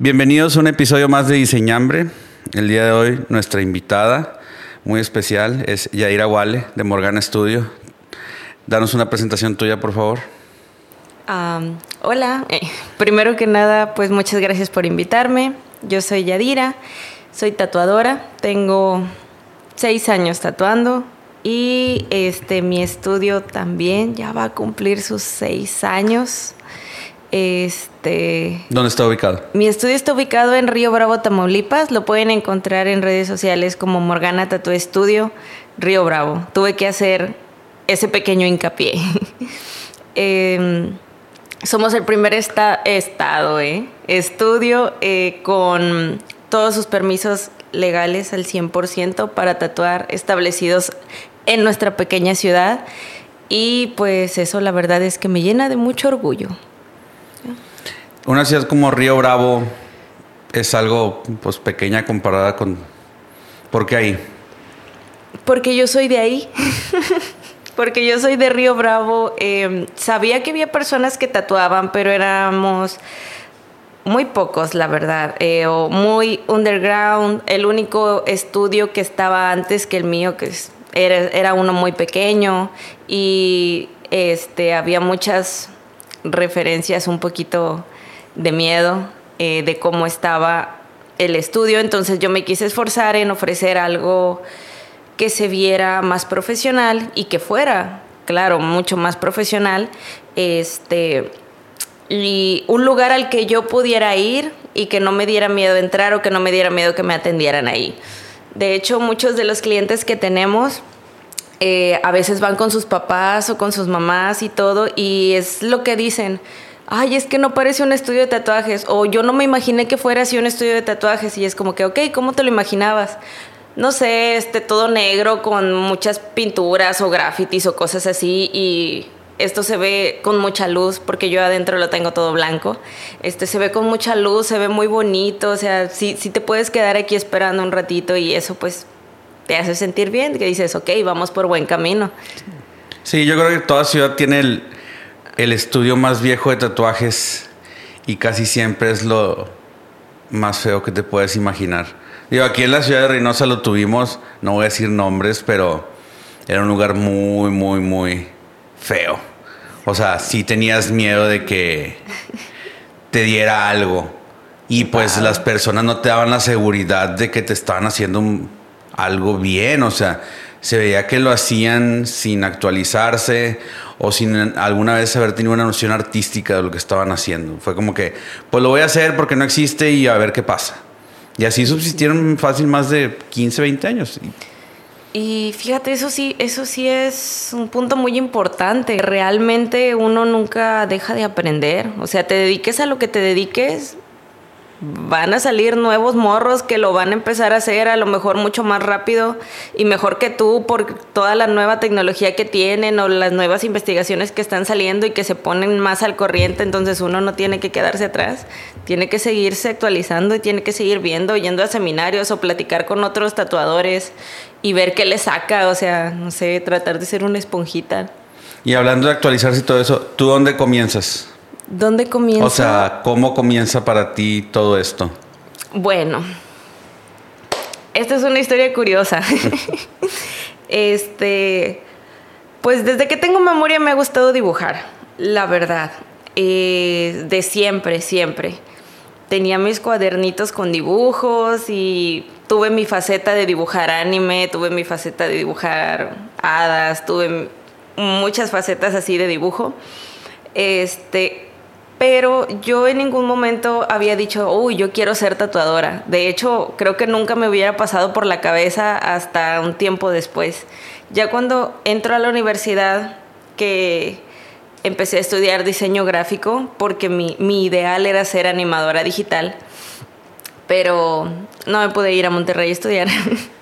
Bienvenidos a un episodio más de Diseñambre. El día de hoy nuestra invitada muy especial es Yaira Wale de Morgana Studio. Danos una presentación tuya, por favor. hola, eh, primero que nada, pues muchas gracias por invitarme. Yo soy Yadira, soy tatuadora, tengo seis años tatuando y este mi estudio también ya va a cumplir sus seis años. Este. ¿Dónde está ubicado? Mi estudio está ubicado en Río Bravo, Tamaulipas. Lo pueden encontrar en redes sociales como Morgana Tattoo Estudio, Río Bravo. Tuve que hacer ese pequeño hincapié. Em, somos el primer estado, ¿eh? estudio eh, con todos sus permisos legales al 100% para tatuar establecidos en nuestra pequeña ciudad. Y pues eso la verdad es que me llena de mucho orgullo. Una ciudad como Río Bravo es algo pues pequeña comparada con... ¿Por qué ahí? Porque yo soy de ahí. Porque yo soy de Río Bravo. Em, sabía que había personas que tatuaban, pero éramos muy pocos, la verdad, eh, o muy underground. El único estudio que estaba antes que el mío, que era, era uno muy pequeño, y este, había muchas referencias un poquito de miedo eh, de cómo estaba el estudio, entonces yo me quise esforzar en ofrecer algo que se viera más profesional y que fuera, claro, mucho más profesional, este, y un lugar al que yo pudiera ir y que no me diera miedo entrar o que no me diera miedo que me atendieran ahí. De hecho, muchos de los clientes que tenemos eh, a veces van con sus papás o con sus mamás y todo, y es lo que dicen ay, es que no parece un estudio de tatuajes, o yo no me imaginé que fuera así un estudio de tatuajes, y es como que, ok, ¿cómo te lo imaginabas? No sé, este, todo negro con muchas pinturas o grafitis o cosas así, y esto se ve con mucha luz, porque yo adentro lo tengo todo blanco, este, se ve con mucha luz, se ve muy bonito, o sea, sí, sí te puedes quedar aquí esperando un ratito y eso pues te hace sentir bien, que dices, ok, vamos por buen camino. Sí, yo creo que toda ciudad tiene el el estudio más viejo de tatuajes y casi siempre es lo más feo que te puedes imaginar. Digo, aquí en la ciudad de Reynosa lo tuvimos, no voy a decir nombres, pero era un lugar muy, muy, muy feo. O sea, sí tenías miedo de que te diera algo. Y pues las personas no te daban la seguridad de que te estaban haciendo algo bien. O sea, se veía que lo hacían sin actualizarse o sin alguna vez haber tenido una noción artística de lo que estaban haciendo. Fue como que, pues lo voy a hacer porque no existe y a ver qué pasa. Y así subsistieron fácil más de 15, 20 años. Y fíjate, eso sí, eso sí es un punto muy importante. Realmente uno nunca deja de aprender. O sea, te dediques a lo que te dediques, van a salir nuevos morros que lo van a empezar a hacer a lo mejor mucho más rápido y mejor que tú por toda la nueva tecnología que tienen o las nuevas investigaciones que están saliendo y que se ponen más al corriente, entonces uno no tiene que quedarse atrás, tiene que seguirse actualizando y tiene que seguir viendo, yendo a seminarios o platicar con otros tatuadores y ver qué le saca, o sea, no sé, tratar de ser una esponjita. Y hablando de actualizarse y todo eso, ¿tú dónde comienzas? ¿Dónde comienza? O sea, ¿cómo comienza para ti todo esto? Bueno, esta es una historia curiosa. este, pues desde que tengo memoria me ha gustado dibujar, la verdad. Eh, de siempre, siempre. Tenía mis cuadernitos con dibujos y tuve mi faceta de dibujar anime, tuve mi faceta de dibujar hadas, tuve muchas facetas así de dibujo. Este, pero yo en ningún momento había dicho, uy, yo quiero ser tatuadora. De hecho, creo que nunca me hubiera pasado por la cabeza hasta un tiempo después. Ya cuando entro a la universidad, que empecé a estudiar diseño gráfico, porque mi, mi ideal era ser animadora digital, pero no me pude ir a Monterrey a estudiar.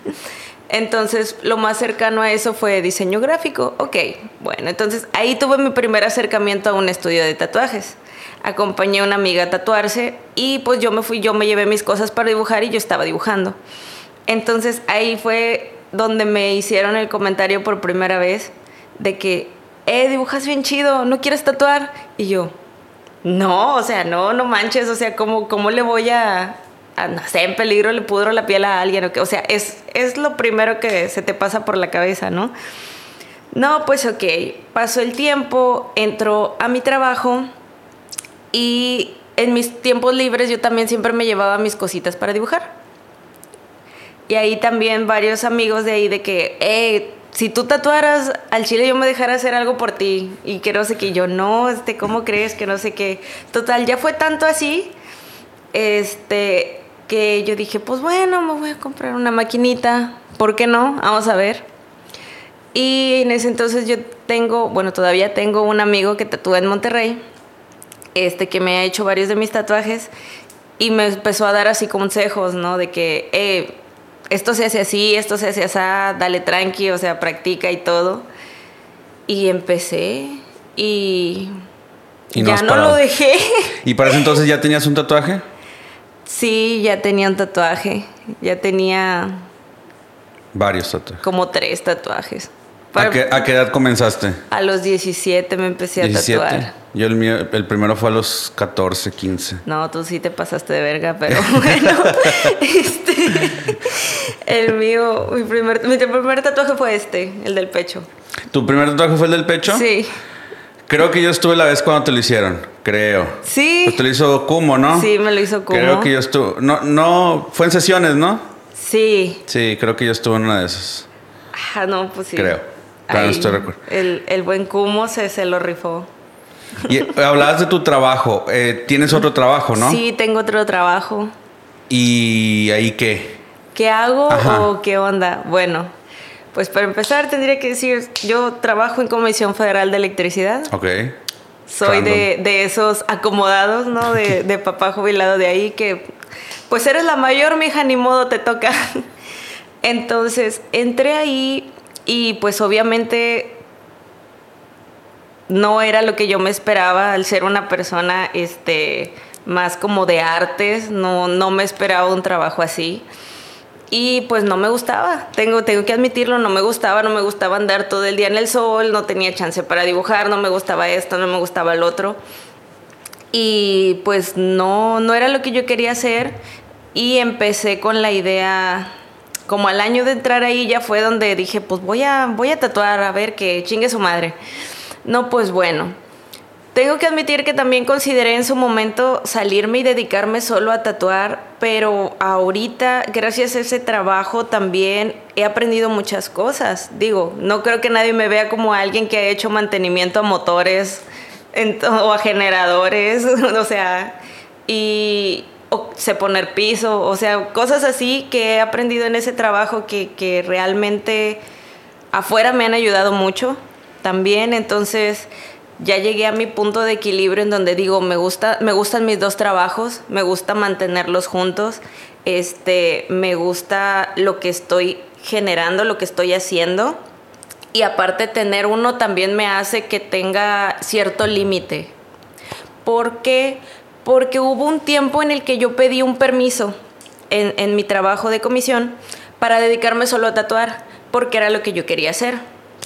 Entonces, lo más cercano a eso fue diseño gráfico. Ok, bueno, entonces ahí tuve mi primer acercamiento a un estudio de tatuajes acompañé a una amiga a tatuarse y pues yo me fui, yo me llevé mis cosas para dibujar y yo estaba dibujando. Entonces ahí fue donde me hicieron el comentario por primera vez de que, eh, dibujas bien chido, ¿no quieres tatuar? Y yo, No, o sea, no, no manches, o sea, ¿cómo, cómo le voy a, a, no en peligro le pudro la piel a alguien? O, sea, es, es lo primero que se te pasa por la cabeza, ¿no? No, pues ok, pasó el tiempo, entró a mi trabajo y en mis tiempos libres yo también siempre me llevaba mis cositas para dibujar. Y ahí también varios amigos de ahí de que, eh, si tú tatuaras al chile yo me dejara hacer algo por ti y que no sé qué, yo no, este, ¿cómo crees que no sé qué? Total, ya fue tanto así, este, que yo dije, pues bueno, me voy a comprar una maquinita, ¿por qué no? Vamos a ver. Y en ese entonces yo tengo, bueno, todavía tengo un amigo que tatúa en Monterrey, este, que me ha hecho varios de mis tatuajes y me empezó a dar así consejos, ¿no? De que, eh, esto se hace así, esto se hace así, dale tranqui, o sea, practica y todo. Y empecé y, ya no lo dejé. ¿Y para ese entonces ya tenías un tatuaje? Sí, ya tenía un tatuaje. Ya tenía... Varios tatuajes. Como tres tatuajes. ¿A qué, edad comenzaste? A los 17 me empecé a tatuar. Yo el mío, el primero fue a los 14, 15. No, tú sí te pasaste de verga, pero bueno. este, el mío, mi primer, mi primer tatuaje fue este, el del pecho. ¿Tu primer tatuaje fue el del pecho? Sí. Creo que yo estuve la vez cuando te lo hicieron, creo. Sí. Pues te lo hizo Kumo, ¿no? Sí, me lo hizo Kumo. Creo que yo estuve. No, no, fue en sesiones, ¿no? Sí. Sí, creo que yo estuve en una de esas. Ah, no, pues sí. Creo. Claro, estoy recuerdo. El, el buen Kumo se, se lo rifó. Y eh, hablabas de tu trabajo. Eh, ¿Tienes otro trabajo, no? Sí, tengo otro trabajo. ¿Y ahí qué? ¿Qué hago o qué onda? Bueno, pues para empezar tendría que decir, yo trabajo en Comisión Federal de Electricidad. Ok. Soy de, de, esos acomodados, ¿no? De, de, papá jubilado de ahí que, pues eres la mayor, mija, ni modo te toca. Entonces, entré ahí y pues obviamente no era lo que yo me esperaba al ser una persona este, más como de artes, no, no me esperaba un trabajo así. Y pues no me gustaba, tengo, tengo que admitirlo, no me gustaba, no me gustaba andar todo el día en el sol, no tenía chance para dibujar, no me gustaba esto, no me gustaba el otro. Y pues no, no era lo que yo quería hacer y empecé con la idea, como al año de entrar ahí ya fue donde dije, pues voy a, voy a tatuar, a ver que chingue su madre. No, pues bueno. Tengo que admitir que también consideré en su momento salirme y dedicarme solo a tatuar, pero ahorita, gracias a ese trabajo, también he aprendido muchas cosas. Digo, no creo que nadie me vea como alguien que ha hecho mantenimiento a motores o a generadores, o sea, y o sé poner piso, o sea, cosas así que he aprendido en ese trabajo que realmente afuera me han ayudado mucho también, entonces ya llegué a mi punto de equilibrio en donde digo, me gusta me gustan mis dos trabajos, me gusta mantenerlos juntos, este, me gusta lo que estoy generando, lo que estoy haciendo y aparte tener uno también me hace que tenga cierto límite. ¿Por qué? Porque hubo un tiempo en el que yo pedí un permiso en, en mi trabajo de comisión para dedicarme solo a tatuar, porque era lo que yo quería hacer.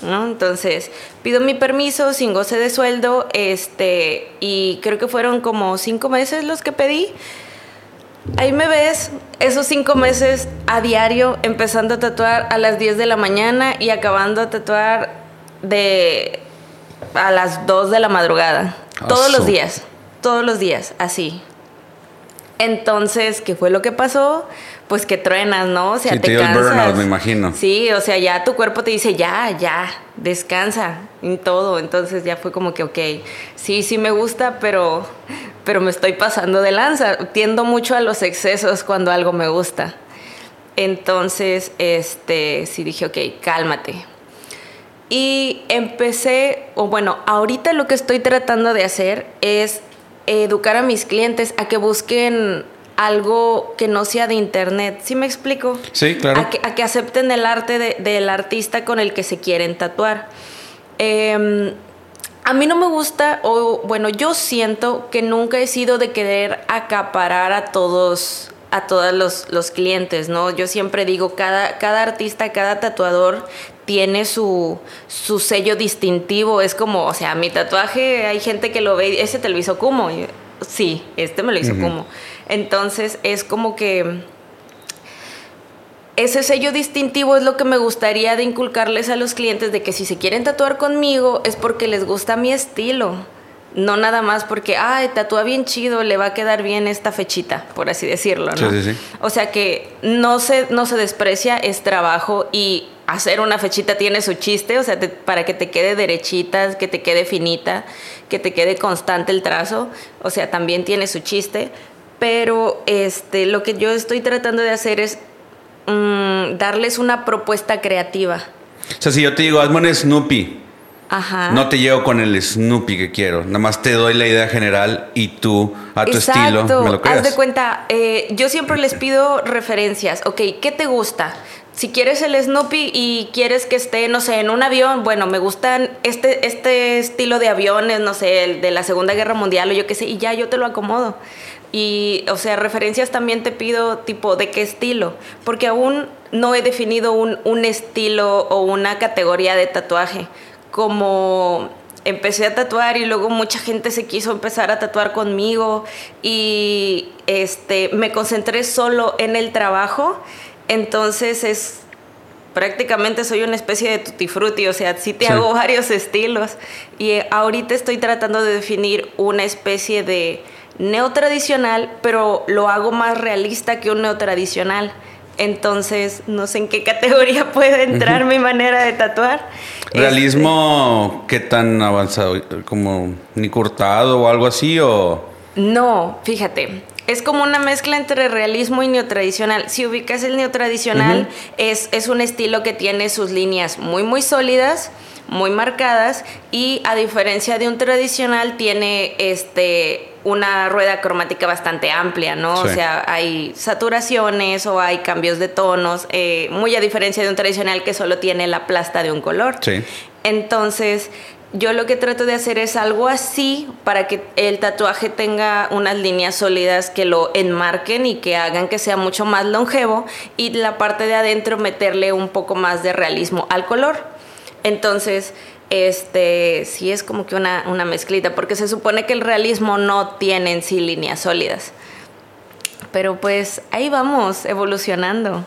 Entonces, pido mi permiso sin goce de sueldo, este, y creo que fueron como cinco meses los que pedí. Ahí me ves esos cinco meses a diario, empezando a tatuar a las 10 de la mañana y acabando a tatuar de a las 2 de la madrugada. Todos los días, todos los días, así. Entonces, ¿qué fue lo que pasó? Pues que truenas, ¿no? O sea, te, cansas. me imagino. Sí, o sea, ya tu cuerpo te dice, ya, ya, descansa en todo. Entonces ya fue como que, ok, sí, sí me gusta, pero, pero me estoy pasando de lanza. Tiendo mucho a los excesos cuando algo me gusta. Entonces, este, sí dije, ok, cálmate. Y empecé, o bueno, ahorita lo que estoy tratando de hacer es educar a mis clientes a que busquen algo que no sea de internet. ¿Sí me explico? Sí, claro. A que, acepten el arte del artista con el que se quieren tatuar. Em, a mí no me gusta, o bueno, yo siento que nunca he sido de querer acaparar a todos a todos los, los, clientes, ¿no? Yo siempre digo, cada, cada artista, cada tatuador tiene su, su, sello distintivo. Es como, o sea, mi tatuaje, hay gente que lo ve, ese te lo hizo como. Sí, este me lo hizo como. Entonces es como que ese sello distintivo es lo que me gustaría de inculcarles a los clientes de que si se quieren tatuar conmigo es porque les gusta mi estilo. No nada más porque, ay, tatúa bien chido, le va a quedar bien esta fechita, por así decirlo, ¿no? Sí, sí, sí. O sea que no se, no se desprecia, es trabajo y hacer una fechita tiene su chiste, o sea, para que te quede derechita, que te quede finita, que te quede constante el trazo, o sea, también tiene su chiste, pero este, lo que yo estoy tratando de hacer es mm, darles una propuesta creativa. O sea, si yo te digo, hazme un Snoopy, Ajá. no te llevo con el Snoopy que quiero, nada más te doy la idea general y tú a tu estilo me lo creas. Haz de cuenta, eh, yo siempre les pido referencias, ok, ¿qué te gusta? Si quieres el Snoopy y quieres que esté, no sé, en un avión, bueno, me gustan este, este estilo de aviones, no sé, el de la Segunda Guerra Mundial o yo qué sé, y ya yo te lo acomodo. Y, o sea, referencias también te pido tipo de qué estilo, porque aún no he definido un, un estilo o una categoría de tatuaje. Como empecé a tatuar y luego mucha gente se quiso empezar a tatuar conmigo y este, me concentré solo en el trabajo, entonces es prácticamente soy una especie de tutti frutti, o sea, sí te hago varios estilos y ahorita estoy tratando de definir una especie de neotradicional, pero lo hago más realista que un neotradicional. Entonces, no sé en qué categoría puede entrar mi manera de tatuar. ¿Realismo qué tan avanzado? ¿Como ni cortado o algo así? O... No, fíjate. Es como una mezcla entre realismo y neotradicional. Si ubicas el neotradicional, es, es un estilo que tiene sus líneas muy, muy sólidas muy marcadas y a diferencia de un tradicional tiene este una rueda cromática bastante amplia, ¿no? O sea, hay saturaciones o hay cambios de tonos, eh, muy a diferencia de un tradicional que solo tiene la plasta de un color. Sí. Entonces, yo lo que trato de hacer es algo así para que el tatuaje tenga unas líneas sólidas que lo enmarquen y que hagan que sea mucho más longevo y la parte de adentro meterle un poco más de realismo al color. Entonces, este, sí es como que una, una mezclita, porque se supone que el realismo no tiene en sí líneas sólidas. Pero pues ahí vamos, evolucionando.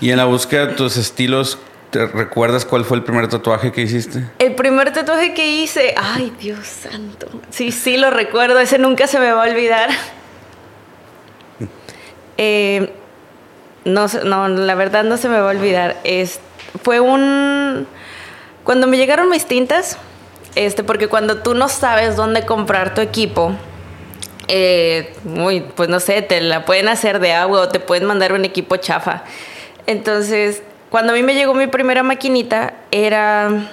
Y en la búsqueda de tus estilos, ¿te recuerdas cuál fue el primer tatuaje que hiciste? El primer tatuaje que hice, ay Dios santo. Sí, sí lo recuerdo, ese nunca se me va a olvidar. Eh, no, no, la verdad no se me va a olvidar. Es, fue un cuando me llegaron mis tintas, este, porque cuando tú no sabes dónde comprar tu equipo, eh, pues no sé, te la pueden hacer de agua o te pueden mandar un equipo chafa. Entonces, cuando a mí me llegó mi primera maquinita, era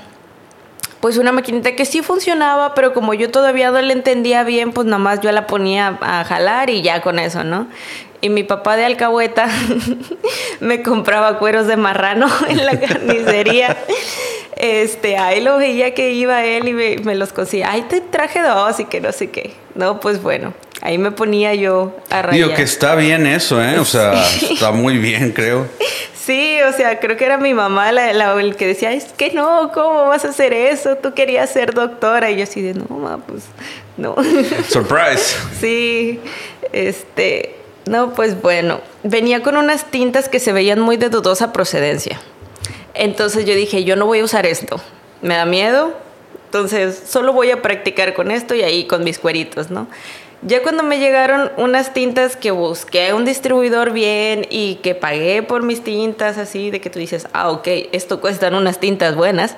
pues una maquinita que sí funcionaba, pero como yo todavía no la entendía bien, pues nada más yo la ponía a jalar y ya con eso, ¿no? Y mi papá de alcahueta me compraba cueros de marrano en la carnicería. Este, ahí lo veía que iba él y me, los cosía. Ay, te traje dos y que no sé qué. No, pues bueno, ahí me ponía yo a rayar. Digo que está bien eso, ¿eh? O sea, está muy bien, creo. Sí, o sea, creo que era mi mamá la, el que decía, es que no, ¿cómo vas a hacer eso? Tú querías ser doctora. Y yo así de, no, mamá, pues no. Surprise. sí, este, no, pues bueno, venía con unas tintas que se veían muy de dudosa procedencia. Entonces yo dije, yo no voy a usar esto, me da miedo, entonces solo voy a practicar con esto y ahí con mis cueritos, ¿no? Ya cuando me llegaron unas tintas que busqué un distribuidor bien y que pagué por mis tintas así, de que tú dices, ah, ok, esto cuestan unas tintas buenas,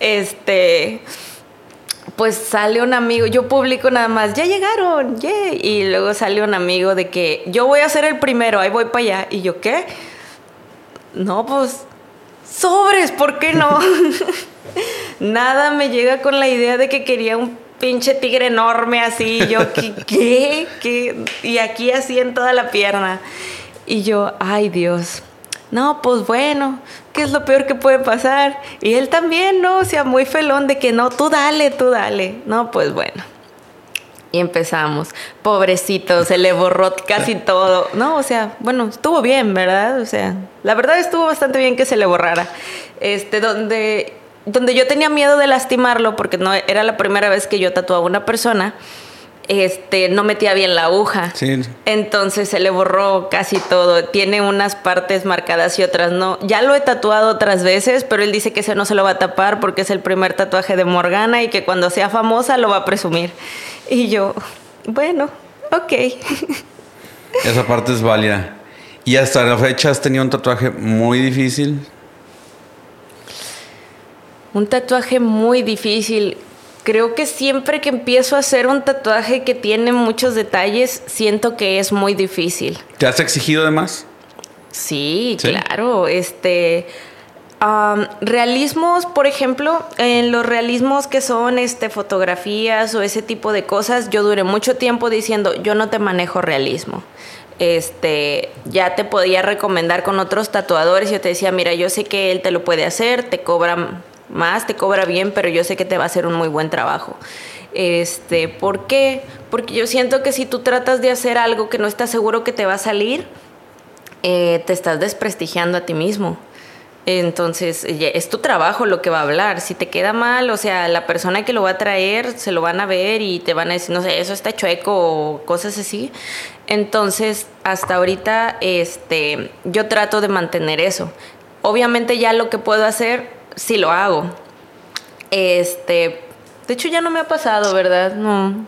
este, pues sale un amigo, yo publico nada más, ya llegaron, y luego sale un amigo de que yo voy a ser el primero, ahí voy para allá, y yo, ¿qué? No, pues sobres, ¿por qué no? Nada me llega con la idea de que quería un pinche tigre enorme así, yo, ¿qué? ¿Qué? ¿Qué? Y aquí así en toda la pierna. Y yo, ay Dios, no, pues bueno, ¿qué es lo peor que puede pasar? Y él también, ¿no? O sea, muy felón de que no, tú dale, tú dale. No, pues bueno. Y empezamos. Pobrecito, se le borró casi todo. No, o sea, bueno, estuvo bien, ¿verdad? O sea, la verdad estuvo bastante bien que se le borrara. Este, donde, donde yo tenía miedo de lastimarlo, porque no era la primera vez que yo tatuaba a una persona este, no metía bien la aguja. Entonces se le borró casi todo. Tiene unas partes marcadas y otras no. Ya lo he tatuado otras veces, pero él dice que ese no se lo va a tapar porque es el primer tatuaje de Morgana y que cuando sea famosa lo va a presumir. Y yo, bueno, ok. Esa parte es válida. ¿Y hasta la fecha has tenido un tatuaje muy difícil? Un tatuaje muy difícil creo que siempre que empiezo a hacer un tatuaje que tiene muchos detalles, siento que es muy difícil. ¿Te has exigido de más? Sí, claro. Este. realismos, por ejemplo, en los realismos que son este, fotografías o ese tipo de cosas, yo duré mucho tiempo diciendo, yo no te manejo realismo. Este, ya te podía recomendar con otros tatuadores. Yo te decía, mira, yo sé que él te lo puede hacer, te cobra más, te cobra bien, pero yo sé que te va a hacer un muy buen trabajo. Este, ¿Por qué? Porque yo siento que si tú tratas de hacer algo que no estás seguro que te va a salir, eh, te estás desprestigiando a ti mismo. Entonces, es tu trabajo lo que va a hablar. Si te queda mal, o sea, la persona que lo va a traer se lo van a ver y te van a decir, no sé, eso está chueco o cosas así. Entonces, hasta ahorita, este, yo trato de mantener eso. Obviamente ya lo que puedo hacer sí lo hago. Este, de hecho ya no me ha pasado, ¿verdad? No.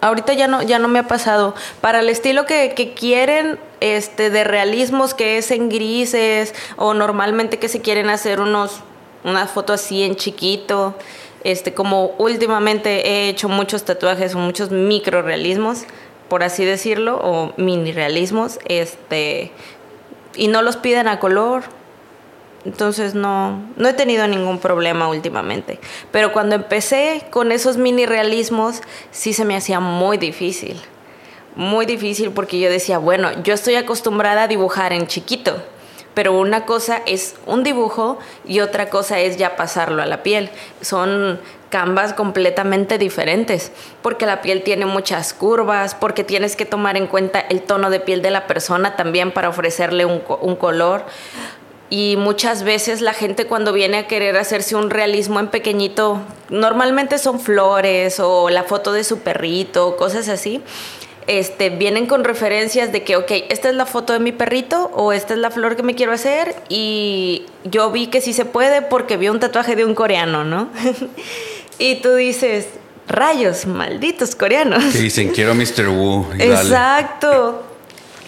Ahorita ya no, ya no me ha pasado. Para el estilo que, que quieren, este, de realismos, que es en grises, o normalmente que se quieren hacer unos, una foto así en chiquito. Este, como últimamente he hecho muchos tatuajes o muchos micro realismos, por así decirlo, o mini realismos, este, y no los piden a color, entonces no, no he tenido ningún problema últimamente. Pero cuando empecé con esos mini realismos, sí se me hacía muy difícil. Muy difícil porque yo decía, bueno, yo estoy acostumbrada a dibujar en chiquito, pero una cosa es un dibujo y otra cosa es ya pasarlo a la piel. Son canvas completamente diferentes, porque la piel tiene muchas curvas, porque tienes que tomar en cuenta el tono de piel de la persona también para ofrecerle un, un color y muchas veces la gente cuando viene a querer hacerse un realismo en pequeñito, normalmente son flores o la foto de su perrito, cosas así. Este, vienen con referencias de que, ok, esta es la foto de mi perrito o esta es la flor que me quiero hacer y yo vi que sí se puede porque vi un tatuaje de un coreano, ¿no? y tú dices, rayos, malditos coreanos. Que dicen, quiero Mr. Wu. Exacto.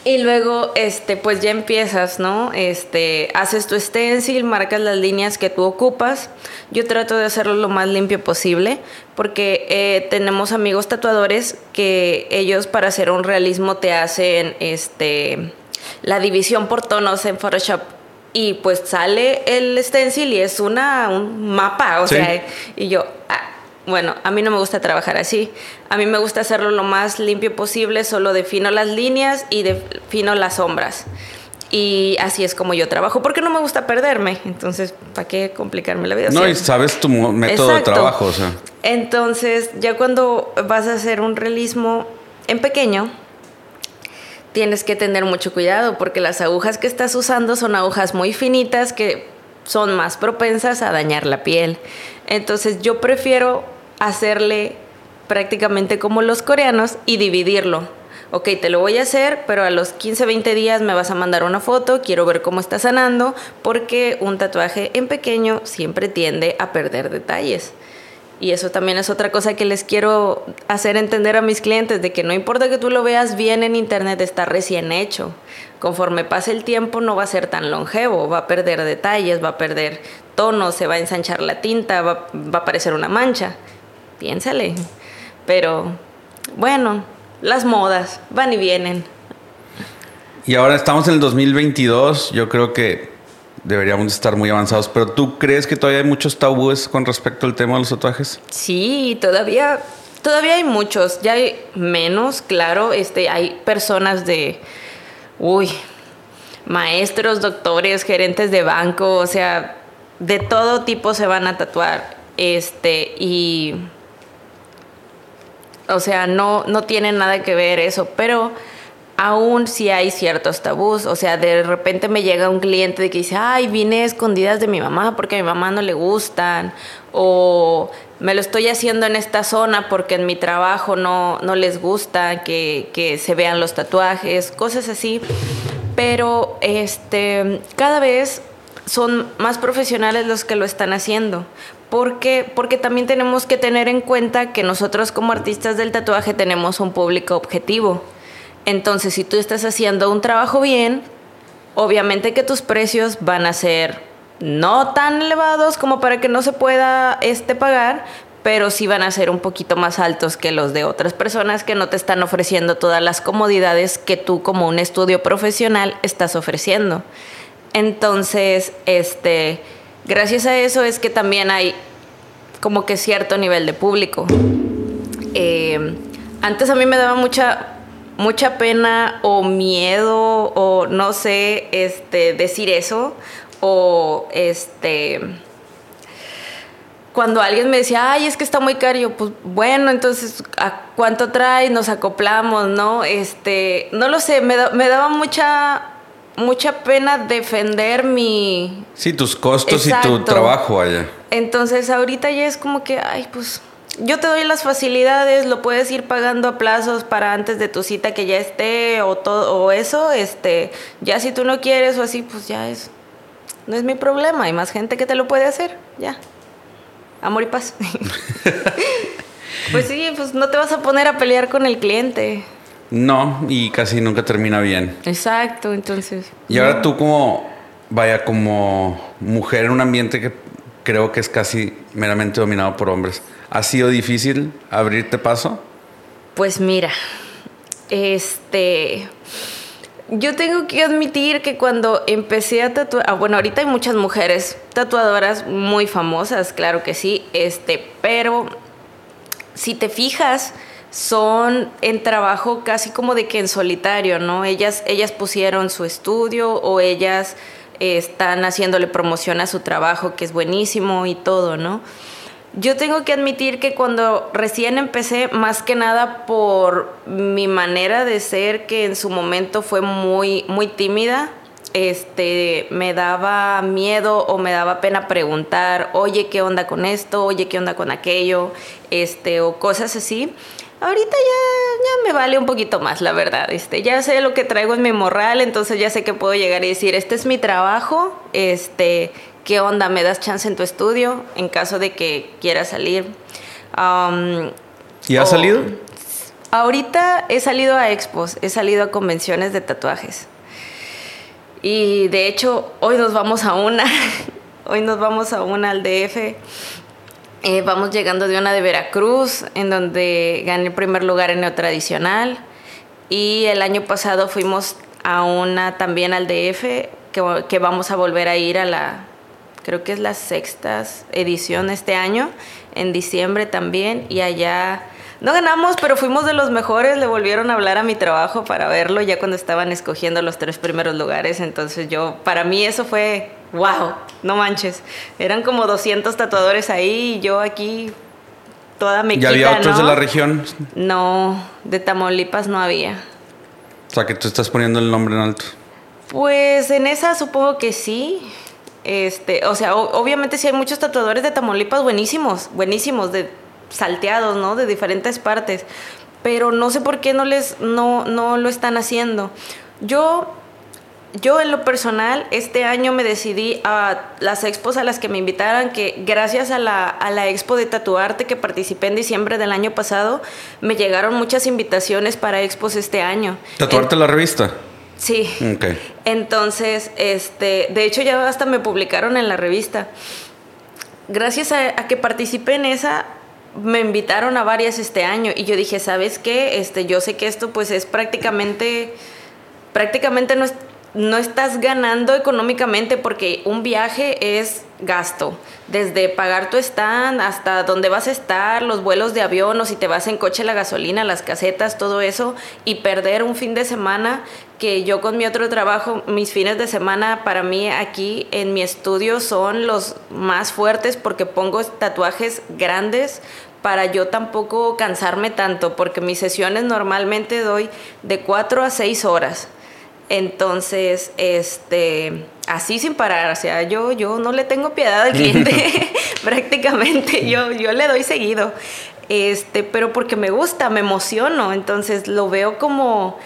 Y luego, este, pues ya empiezas, ¿no? Este, haces tu stencil, marcas las líneas que tú ocupas. Yo trato de hacerlo lo más limpio posible, porque eh, tenemos amigos tatuadores que ellos para hacer un realismo te hacen, este, la división por tonos en Photoshop y pues sale el stencil y es una un mapa, o sea, y yo, ah, bueno, a mí no me gusta trabajar así. A mí me gusta hacerlo lo más limpio posible, solo defino las líneas y defino las sombras. Y así es como yo trabajo, porque no me gusta perderme. Entonces, ¿para qué complicarme la vida? No, y sabes tu método de trabajo, o sea. Entonces, ya cuando vas a hacer un realismo en pequeño, tienes que tener mucho cuidado, porque las agujas que estás usando son agujas muy finitas que son más propensas a dañar la piel. Entonces yo prefiero hacerle prácticamente como los coreanos y dividirlo. Ok, te lo voy a hacer, pero a los 15, 20 días me vas a mandar una foto, quiero ver cómo está sanando, porque un tatuaje en pequeño siempre tiende a perder detalles. Y eso también es otra cosa que les quiero hacer entender a mis clientes, de que no importa que tú lo veas bien en internet, está recién hecho. Conforme pase el tiempo no va a ser tan longevo, va a perder detalles, va a perder tono, se va a ensanchar la tinta, va, va a aparecer una mancha. Piénsale. Pero bueno, las modas van y vienen. Y ahora estamos en el 2022, yo creo que deberíamos estar muy avanzados, pero ¿tú crees que todavía hay muchos tabúes con respecto al tema de los tatuajes? Sí, todavía todavía hay muchos, ya hay menos, claro, este hay personas de uy, maestros, doctores, gerentes de banco, o sea, de todo tipo se van a tatuar. Este, y. O sea, no, no tiene nada que ver eso, pero aún si hay ciertos tabús. O sea, de repente me llega un cliente que dice, ay, vine escondidas de mi mamá porque a mi mamá no le gustan. O me lo estoy haciendo en esta zona porque en mi trabajo no, no les gusta que, que se vean los tatuajes, cosas así. Pero este, cada vez son más profesionales los que lo están haciendo. Porque, porque también tenemos que tener en cuenta que nosotros como artistas del tatuaje tenemos un público objetivo. Entonces, si tú estás haciendo un trabajo bien, obviamente que tus precios van a ser no tan elevados como para que no se pueda este pagar, pero sí van a ser un poquito más altos que los de otras personas que no te están ofreciendo todas las comodidades que tú como un estudio profesional estás ofreciendo. Entonces, este, gracias a eso es que también hay como que cierto nivel de público. Eh, antes a mí me daba mucha mucha pena o miedo o no sé, este, decir eso o este cuando alguien me decía, ay, es que está muy caro, yo, pues bueno, entonces, ¿a cuánto trae? Nos acoplamos, ¿no? Este, no lo sé, me, me daba mucha, mucha pena defender mi... Sí, tus costos y tu trabajo allá. Entonces, ahorita ya es como que, ay, pues yo te doy las facilidades, lo puedes ir pagando a plazos para antes de tu cita que ya esté o todo o eso, este, ya si tú no quieres o así, pues ya es no es mi problema, hay más gente que te lo puede hacer, ya. Amor y paz. pues sí, pues no te vas a poner a pelear con el cliente. No, y casi nunca termina bien. Exacto, entonces. Y ahora tú como vaya como mujer en un ambiente que creo que es casi meramente dominado por hombres. ¿Ha sido difícil abrirte paso? Pues mira, este, yo tengo que admitir que cuando empecé a tatuar, ah, bueno, ahorita hay muchas mujeres tatuadoras muy famosas, claro que sí, este, pero si te fijas, son en trabajo casi como de que en solitario, ¿no? Ellas, ellas pusieron su estudio o ellas eh, están haciéndole promoción a su trabajo, que es buenísimo y todo, ¿no? Yo tengo que admitir que cuando recién empecé, más que nada por mi manera de ser, que en su momento fue muy, muy tímida, este, me daba miedo o me daba pena preguntar, oye, ¿qué onda con esto? Oye, ¿qué onda con aquello? Este, o cosas así. Ahorita ya, ya me vale un poquito más, la verdad. Este, ya sé lo que traigo en mi morral, entonces ya sé que puedo llegar y decir, este es mi trabajo, este, ¿qué onda? ¿Me das chance en tu estudio en caso de que quieras salir? ¿Y has salido? Ahorita he salido a expos, he salido a convenciones de tatuajes. Y de hecho, hoy nos vamos a una, hoy nos vamos a una al DF. Eh, vamos llegando de una de Veracruz, en donde gané el primer lugar en neotradicional. Y el año pasado fuimos a una también al DF, que, que vamos a volver a ir a la creo que es la sexta edición este año, en diciembre también, y allá no ganamos, pero fuimos de los mejores, le volvieron a hablar a mi trabajo para verlo ya cuando estaban escogiendo los tres primeros lugares, entonces yo, para mí eso fue, wow, no manches, eran como 200 tatuadores ahí y yo aquí toda me ¿Ya había otros de la región? No, de Tamaulipas no había. O sea, que tú estás poniendo el nombre en alto. Pues en esa supongo que sí. Este, o sea, obviamente sí hay muchos tatuadores de Tamaulipas buenísimos, buenísimos, de salteados, ¿no? De diferentes partes. Pero no sé por qué no les, no, no lo están haciendo. Yo, yo en lo personal, este año me decidí a las expos a las que me invitaran, que gracias a la, a la expo de tatuarte que participé en diciembre del año pasado, me llegaron muchas invitaciones para expos este año. ¿Tatuarte la revista? Sí. Entonces, este, de hecho ya hasta me publicaron en la revista. Gracias a, que participé en esa, me invitaron a varias este año y yo dije, ¿sabes qué? Este, yo sé que esto pues es prácticamente, prácticamente no, no estás ganando económicamente porque un viaje es gasto, desde pagar tu stand hasta dónde vas a estar, los vuelos de avión o si te vas en coche, la gasolina, las casetas, todo eso, y perder un fin de semana que yo con mi otro trabajo, mis fines de semana para mí aquí en mi estudio son los más fuertes porque pongo tatuajes grandes para yo tampoco cansarme tanto, porque mis sesiones normalmente doy de 4 a 6 horas. Entonces, este, así sin parar, o sea, yo, yo no le tengo piedad al cliente, prácticamente, yo, yo le doy seguido. Este, pero porque me gusta, me emociono, entonces lo veo como,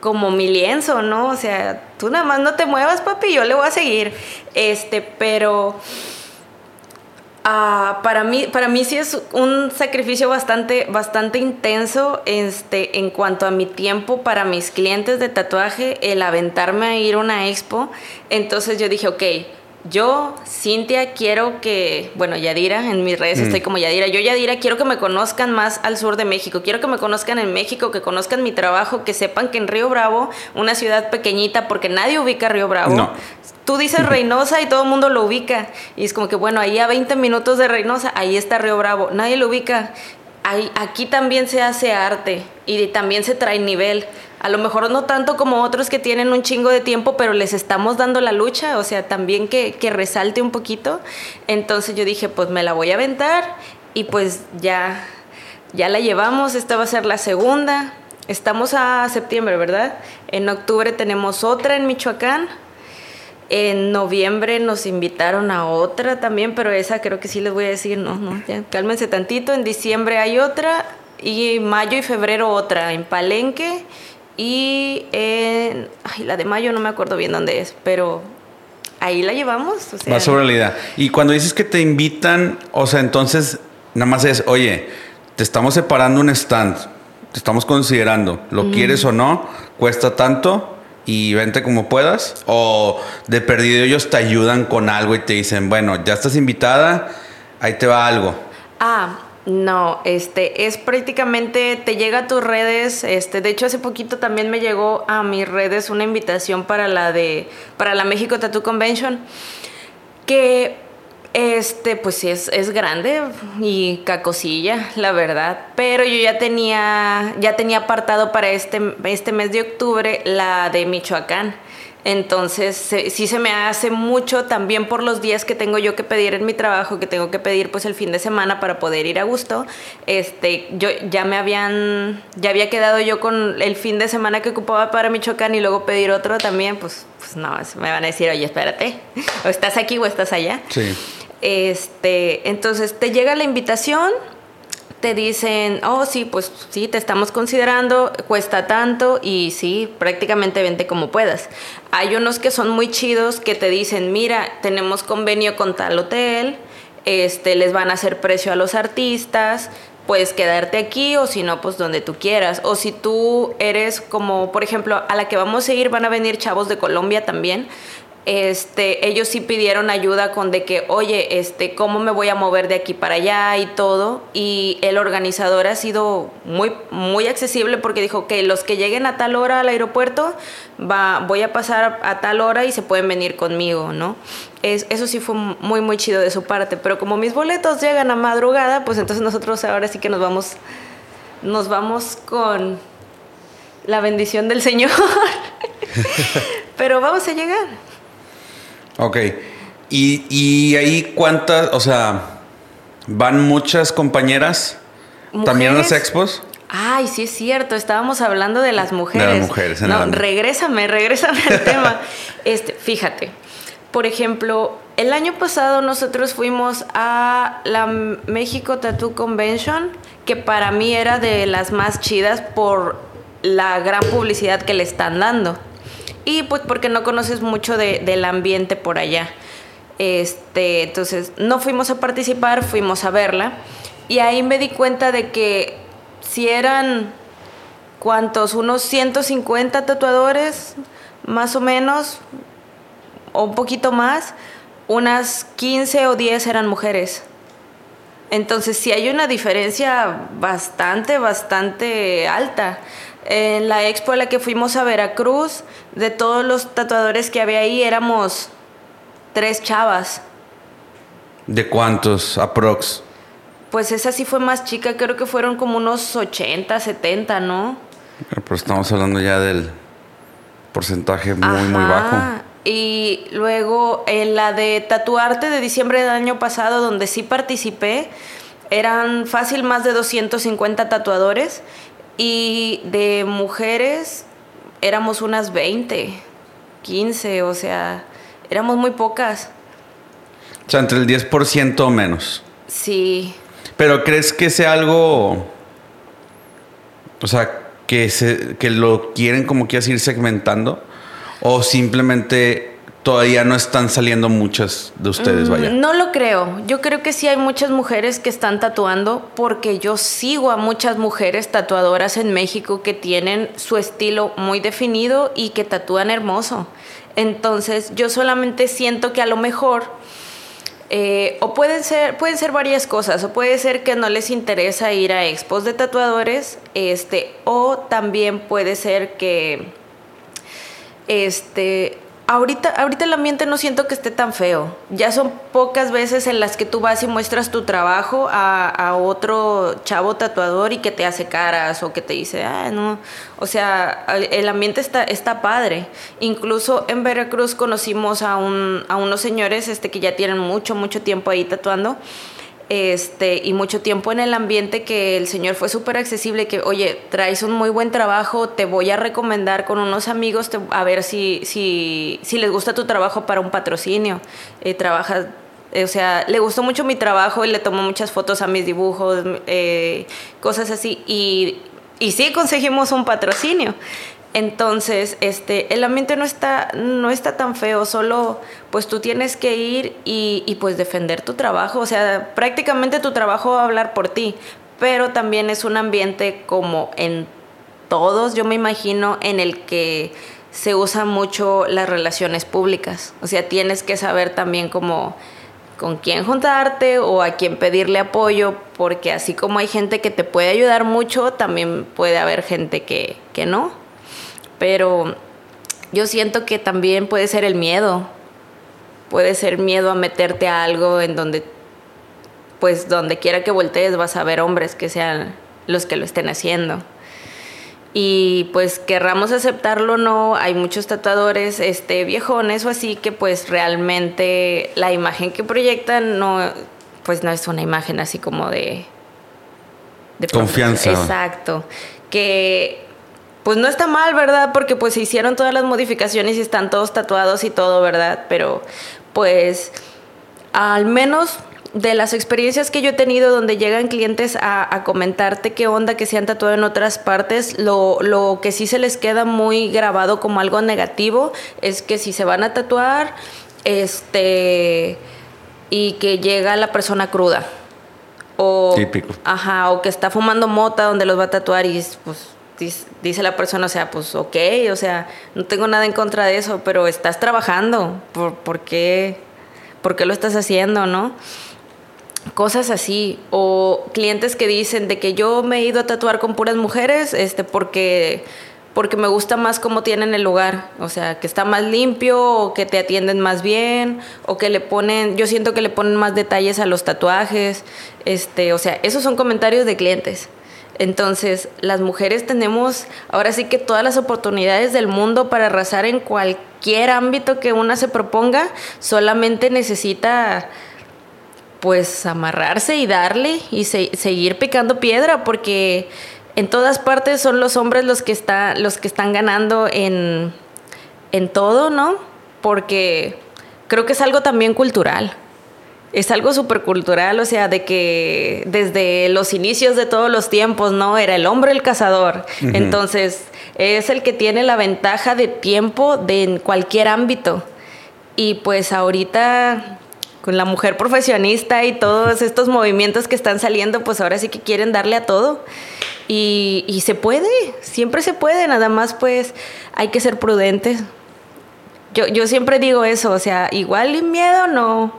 como mi lienzo, ¿no? O sea, tú nada más no te muevas, papi, yo le voy a seguir. Este, pero Ah, para, mí, para mí sí es un sacrificio bastante, bastante intenso este, en cuanto a mi tiempo para mis clientes de tatuaje, el aventarme a ir a una expo. Entonces yo dije, ok, yo, Cintia, quiero que, bueno, Yadira, en mis redes mm. estoy como Yadira, yo Yadira quiero que me conozcan más al sur de México, quiero que me conozcan en México, que conozcan mi trabajo, que sepan que en Río Bravo, una ciudad pequeñita, porque nadie ubica Río Bravo, tú dices Reynosa y todo el mundo lo ubica, y es como que, bueno, ahí a 20 minutos de Reynosa, ahí está Río Bravo, nadie lo ubica. Ahí, aquí también se hace arte y también se trae nivel. A lo mejor no tanto como otros que tienen un chingo de tiempo, pero les estamos dando la lucha, o sea, también que, resalte un poquito. Entonces yo dije, pues me la voy a aventar y pues ya, ya la llevamos, esta va a ser la segunda. Estamos a septiembre, ¿verdad? En octubre tenemos otra en Michoacán. En noviembre nos invitaron a otra también, pero esa creo que sí les voy a decir, no, no, ya cálmense tantito. En diciembre hay otra y mayo y febrero otra en Palenque y en, ay, la de mayo no me acuerdo bien dónde es, pero ahí la llevamos. O Va sobre la idea. Y cuando dices que te invitan, o sea, entonces nada más es, oye, te estamos separando un stand, te estamos considerando, ¿lo quieres o no? Cuesta tanto y vente como puedas. O de perdido ellos te ayudan con algo y te dicen, bueno, ya estás invitada, ahí te va algo. Ah, no, este es prácticamente te llega a tus redes, este de hecho hace poquito también me llegó a mis redes una invitación para la de para la México Tattoo Convention que este pues es, es grande y cacosilla, la verdad, pero yo ya tenía ya tenía apartado para este este mes de octubre la de Michoacán. Entonces, sí se me hace mucho también por los días que tengo yo que pedir en mi trabajo, que tengo que pedir pues el fin de semana para poder ir a gusto. Este, yo ya me habían, ya había quedado yo con el fin de semana que ocupaba para Michoacán y luego pedir otro también, pues, pues no, me van a decir, oye, espérate, o estás aquí o estás allá. Sí. Este, entonces te llega la invitación te dicen, oh sí, pues sí, te estamos considerando, cuesta tanto y sí, prácticamente vente como puedas. Hay unos que son muy chidos que te dicen, mira, tenemos convenio con tal hotel, este, les van a hacer precio a los artistas, puedes quedarte aquí o si no, pues donde tú quieras. O si tú eres como, por ejemplo, a la que vamos a ir van a venir chavos de Colombia también este, ellos sí pidieron ayuda con de que, oye, este, ¿cómo me voy a mover de aquí para allá y todo? Y el organizador ha sido muy, muy accesible porque dijo que los que lleguen a tal hora al aeropuerto, va, voy a pasar a tal hora y se pueden venir conmigo, ¿no? Es, eso sí fue muy, muy chido de su parte, pero como mis boletos llegan a madrugada, pues entonces nosotros ahora sí que nos vamos, nos vamos con la bendición del Señor. pero vamos a llegar. Ok. ¿Y, y ahí cuántas, o sea, van muchas compañeras también a las expos? Ay, sí es cierto, estábamos hablando de las mujeres. De las mujeres, No, regrésame, regrésame al tema. Este, fíjate, por ejemplo, el año pasado nosotros fuimos a la México Tattoo Convention, que para mí era de las más chidas por la gran publicidad que le están dando y pues porque no conoces mucho del ambiente por allá. Este, entonces no fuimos a participar, fuimos a verla y ahí me di cuenta de que si eran cuántos, unos 150 tatuadores más o menos o un poquito más, unas 15 o 10 eran mujeres. Entonces sí hay una diferencia bastante, bastante alta. En la expo a la que fuimos a Veracruz, de todos los tatuadores que había ahí, éramos tres chavas. ¿De cuántos aprox? Pues esa sí fue más chica, creo que fueron como unos 80, 70, ¿no? Pero estamos hablando ya del porcentaje muy, muy bajo. Y luego en la de Tatuarte de diciembre del año pasado, donde sí participé, eran fácil más de 250 tatuadores y de mujeres éramos unas 20, 15, o sea, éramos muy pocas. O sea, entre el 10% o menos. Sí. Pero ¿crees que sea algo, o sea, que, se, que lo quieren como quieras ir segmentando? ¿O simplemente todavía no están saliendo muchas de ustedes, Mm, vaya? No lo creo. Yo creo que sí hay muchas mujeres que están tatuando porque yo sigo a muchas mujeres tatuadoras en México que tienen su estilo muy definido y que tatúan hermoso. Entonces yo solamente siento que a lo mejor, eh, o pueden ser, pueden ser varias cosas, o puede ser que no les interesa ir a expos de tatuadores, este, o también puede ser que este, ahorita, ahorita el ambiente no siento que esté tan feo. Ya son pocas veces en las que tú vas y muestras tu trabajo a, otro chavo tatuador y que te hace caras o que te dice, ah, no. O sea, el ambiente está, está padre. Incluso en Veracruz conocimos a, un, a unos señores este, que ya tienen mucho, mucho tiempo ahí tatuando este, y mucho tiempo en el ambiente que el señor fue súper accesible, que, oye, traes un muy buen trabajo, te voy a recomendar con unos amigos a ver si, si, si les gusta tu trabajo para un patrocinio. Eh, trabajas, eh, o sea, le gustó mucho mi trabajo y le tomó muchas fotos a mis dibujos, eh, cosas así, y, y sí conseguimos un patrocinio. Entonces, este, el ambiente no está, no está tan feo, solo pues tú tienes que ir y, y, pues defender tu trabajo, o sea, prácticamente tu trabajo va a hablar por ti, pero también es un ambiente como en todos, yo me imagino, en el que se usan mucho las relaciones públicas, o sea, tienes que saber también cómo con quién juntarte o a quién pedirle apoyo, porque así como hay gente que te puede ayudar mucho, también puede haber gente que, que no pero yo siento que también puede ser el miedo, puede ser miedo a meterte a algo en donde, pues donde quiera que voltees vas a ver hombres que sean los que lo estén haciendo. Y pues querramos aceptarlo o no, hay muchos tatuadores este, viejones o así que pues realmente la imagen que proyectan no, pues no es una imagen así como de... de Confianza. Exacto. Que pues no está mal, ¿verdad? Porque pues se hicieron todas las modificaciones y están todos tatuados y todo, ¿verdad? Pero pues al menos de las experiencias que yo he tenido donde llegan clientes a, a comentarte qué onda que se han tatuado en otras partes, lo, lo, que sí se les queda muy grabado como algo negativo es que si se van a tatuar, este, y que llega la persona cruda. O, Típico. Ajá, o que está fumando mota donde los va a tatuar y pues dice la persona, o sea, pues ok, o sea, no tengo nada en contra de eso, pero estás trabajando, ¿por, qué, ¿por qué lo estás haciendo, no? Cosas así, o clientes que dicen de que yo me he ido a tatuar con puras mujeres, este, porque, porque me gusta más cómo tienen el lugar, o sea, que está más limpio, o que te atienden más bien, o que le ponen, yo siento que le ponen más detalles a los tatuajes, este, o sea, esos son comentarios de clientes. Entonces, las mujeres tenemos ahora sí que todas las oportunidades del mundo para arrasar en cualquier ámbito que una se proponga, solamente necesita pues amarrarse y darle y se seguir picando piedra porque en todas partes son los hombres los que está, los que están ganando en en todo, ¿no? Porque creo que es algo también cultural es algo súper cultural, o sea, de que desde los inicios de todos los tiempos, ¿no? Era el hombre el cazador. Uh -huh. Entonces, es el que tiene la ventaja de tiempo de en cualquier ámbito. Y pues ahorita, con la mujer profesionista y todos estos movimientos que están saliendo, pues ahora sí que quieren darle a todo. Y, y se puede, siempre se puede, nada más pues hay que ser prudentes. Yo, yo siempre digo eso, o sea, igual y miedo no,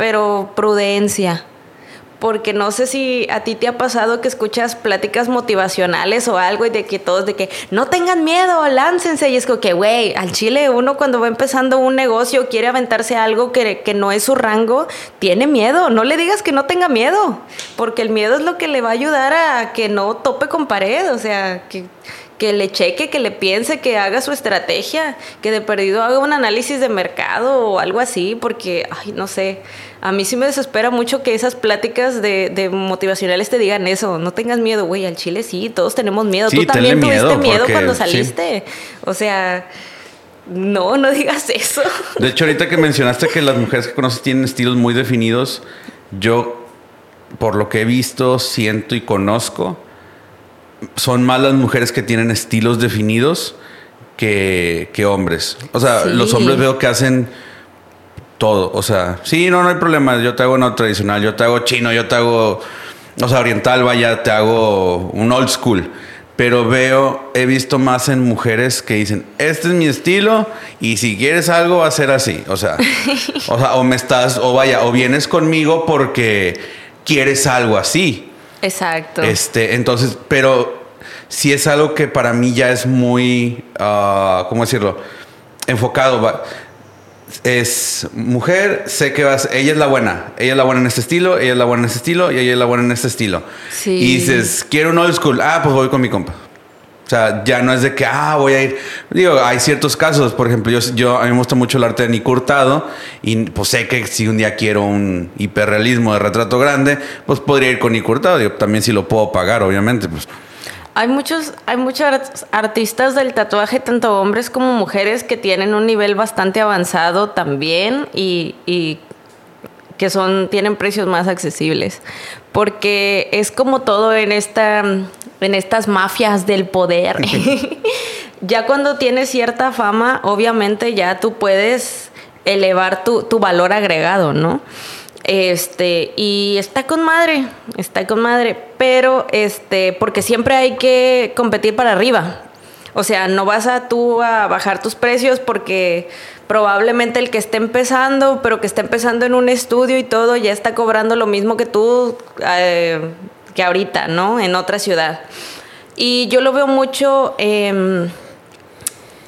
pero prudencia. Porque no sé si a ti te ha pasado que escuchas pláticas motivacionales o algo y de que todos de que no tengan miedo, láncense. Y es como que, güey, al chile uno cuando va empezando un negocio quiere aventarse algo que, que no es su rango, tiene miedo. No le digas que no tenga miedo, porque el miedo es lo que le va a ayudar a que no tope con pared, o sea, que, que le cheque, que le piense, que haga su estrategia, que de perdido haga un análisis de mercado o algo así, porque, ay, no sé, a mí sí me desespera mucho que esas pláticas de, motivacionales te digan eso, no tengas miedo, güey, al chile sí, todos tenemos miedo, tú también tuviste miedo, cuando saliste, o sea... No, no digas eso. De hecho, ahorita que mencionaste que las mujeres que conoces tienen estilos muy definidos, yo, por lo que he visto, siento y conozco, son más las mujeres que tienen estilos definidos que, hombres. O sea, los hombres veo que hacen todo. O sea, sí, no, no hay problema. Yo te hago no tradicional, yo te hago chino, yo te hago, o sea, oriental, vaya, te hago un old school. Pero veo, he visto más en mujeres que dicen, este es mi estilo y si quieres algo va a ser así. O sea, o, sea, o me estás, o vaya, o vienes conmigo porque quieres algo así. Exacto. Este, entonces, pero si es algo que para mí ya es muy, uh, ¿cómo decirlo? Enfocado. Es mujer, sé que vas, ella es la buena, ella es la buena en este estilo, ella es la buena en este estilo y ella es la buena en este estilo. Sí. Y dices, quiero un old school, ah, pues voy con mi compa. O sea, ya no es de que, ah, voy a ir. Digo, hay ciertos casos, por ejemplo, yo, yo a mí me gusta mucho el arte de Nick Hurtado y pues sé que si un día quiero un hiperrealismo de retrato grande, pues podría ir con Nick Hurtado. Digo, también si lo puedo pagar, obviamente, pues. Hay muchos, hay muchos artistas del tatuaje, tanto hombres como mujeres, que tienen un nivel bastante avanzado también y, y que son, tienen precios más accesibles. Porque es como todo en esta en estas mafias del poder. ya cuando tienes cierta fama, obviamente ya tú puedes elevar tu, valor agregado, ¿no? Este, y está con madre, está con madre, pero este, porque siempre hay que competir para arriba. O sea, no vas a tú a bajar tus precios porque probablemente el que esté empezando, pero que esté empezando en un estudio y todo, ya está cobrando lo mismo que tú eh, que ahorita, ¿no? En otra ciudad. Y yo lo veo mucho em,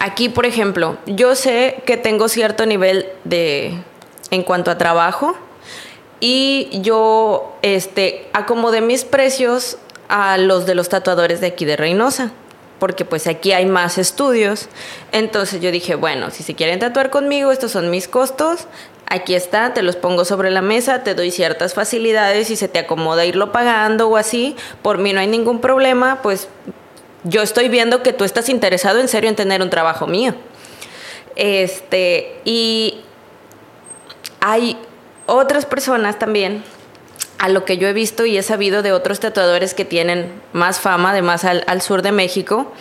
aquí, por ejemplo, yo sé que tengo cierto nivel de, en cuanto a trabajo, y yo este, acomodé mis precios a los de los tatuadores de aquí de Reynosa porque pues aquí hay más estudios. Entonces yo dije, bueno, si se quieren tatuar conmigo, estos son mis costos, aquí está, te los pongo sobre la mesa, te doy ciertas facilidades y se te acomoda irlo pagando o así, por mí no hay ningún problema, pues yo estoy viendo que tú estás interesado en serio en tener un trabajo mío. Este, y hay otras personas también, a lo que yo he visto y he sabido de otros tatuadores que tienen más fama, además al, sur de México,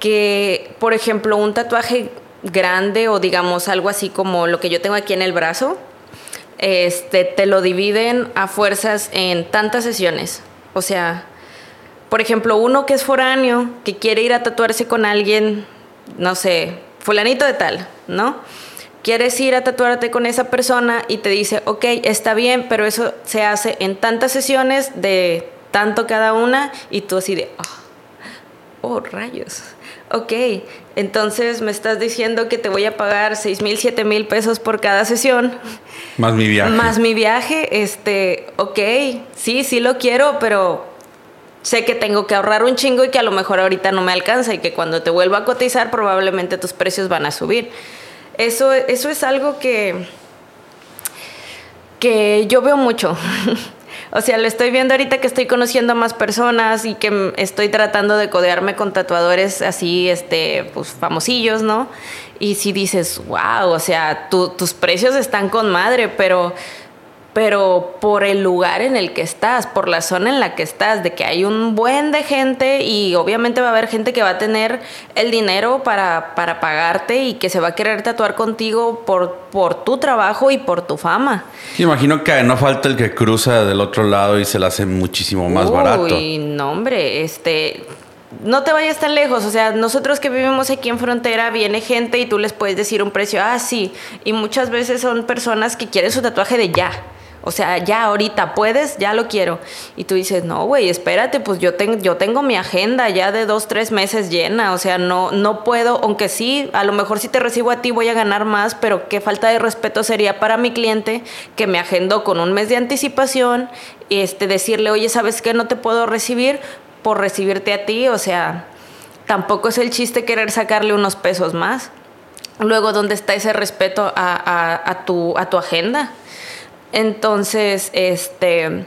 que, por ejemplo, un tatuaje grande o digamos algo así como lo que yo tengo aquí en el brazo, este, te lo dividen a fuerzas en tantas sesiones. O sea, por ejemplo, uno que es foráneo, que quiere ir a tatuarse con alguien, no sé, fulanito de tal, ¿no? Quieres ir a tatuarte con esa persona y te dice, ok, está bien, pero eso se hace en tantas sesiones de tanto cada una y tú así de, oh, oh rayos. Ok, entonces me estás diciendo que te voy a pagar 6 mil, 7 mil pesos por cada sesión. Más mi viaje. Más mi viaje, este, ok, sí, sí lo quiero, pero sé que tengo que ahorrar un chingo y que a lo mejor ahorita no me alcanza y que cuando te vuelva a cotizar probablemente tus precios van a subir. Eso, eso es algo que, que yo veo mucho. O sea, lo estoy viendo ahorita que estoy conociendo a más personas y que estoy tratando de codearme con tatuadores así, este, pues famosillos, ¿no? Y si dices, wow, o sea, tus precios están con madre, pero pero por el lugar en el que estás, por la zona en la que estás, de que hay un buen de gente y obviamente va a haber gente que va a tener el dinero para, para pagarte y que se va a querer tatuar contigo por, por tu trabajo y por tu fama. imagino que no falta el que cruza del otro lado y se la hace muchísimo más barato. Uy, no hombre, este no te vayas tan lejos, o sea, nosotros que vivimos aquí en frontera, viene gente y tú les puedes decir un precio, ah, sí, y muchas veces son personas que quieren su tatuaje de ya. O sea, ya ahorita puedes, ya lo quiero. Y tú dices, no, güey, espérate, pues yo, tengo yo tengo mi agenda ya de dos, tres meses llena. O sea, no, no puedo, aunque sí, a lo mejor si te recibo a ti voy a ganar más, pero qué falta de respeto sería para mi cliente que me agendó con un mes de anticipación, este, decirle, oye, ¿sabes qué? No te puedo recibir por recibirte a ti. O sea, tampoco es el chiste querer sacarle unos pesos más. Luego, ¿dónde está ese respeto a, tu, a tu agenda? Entonces, este,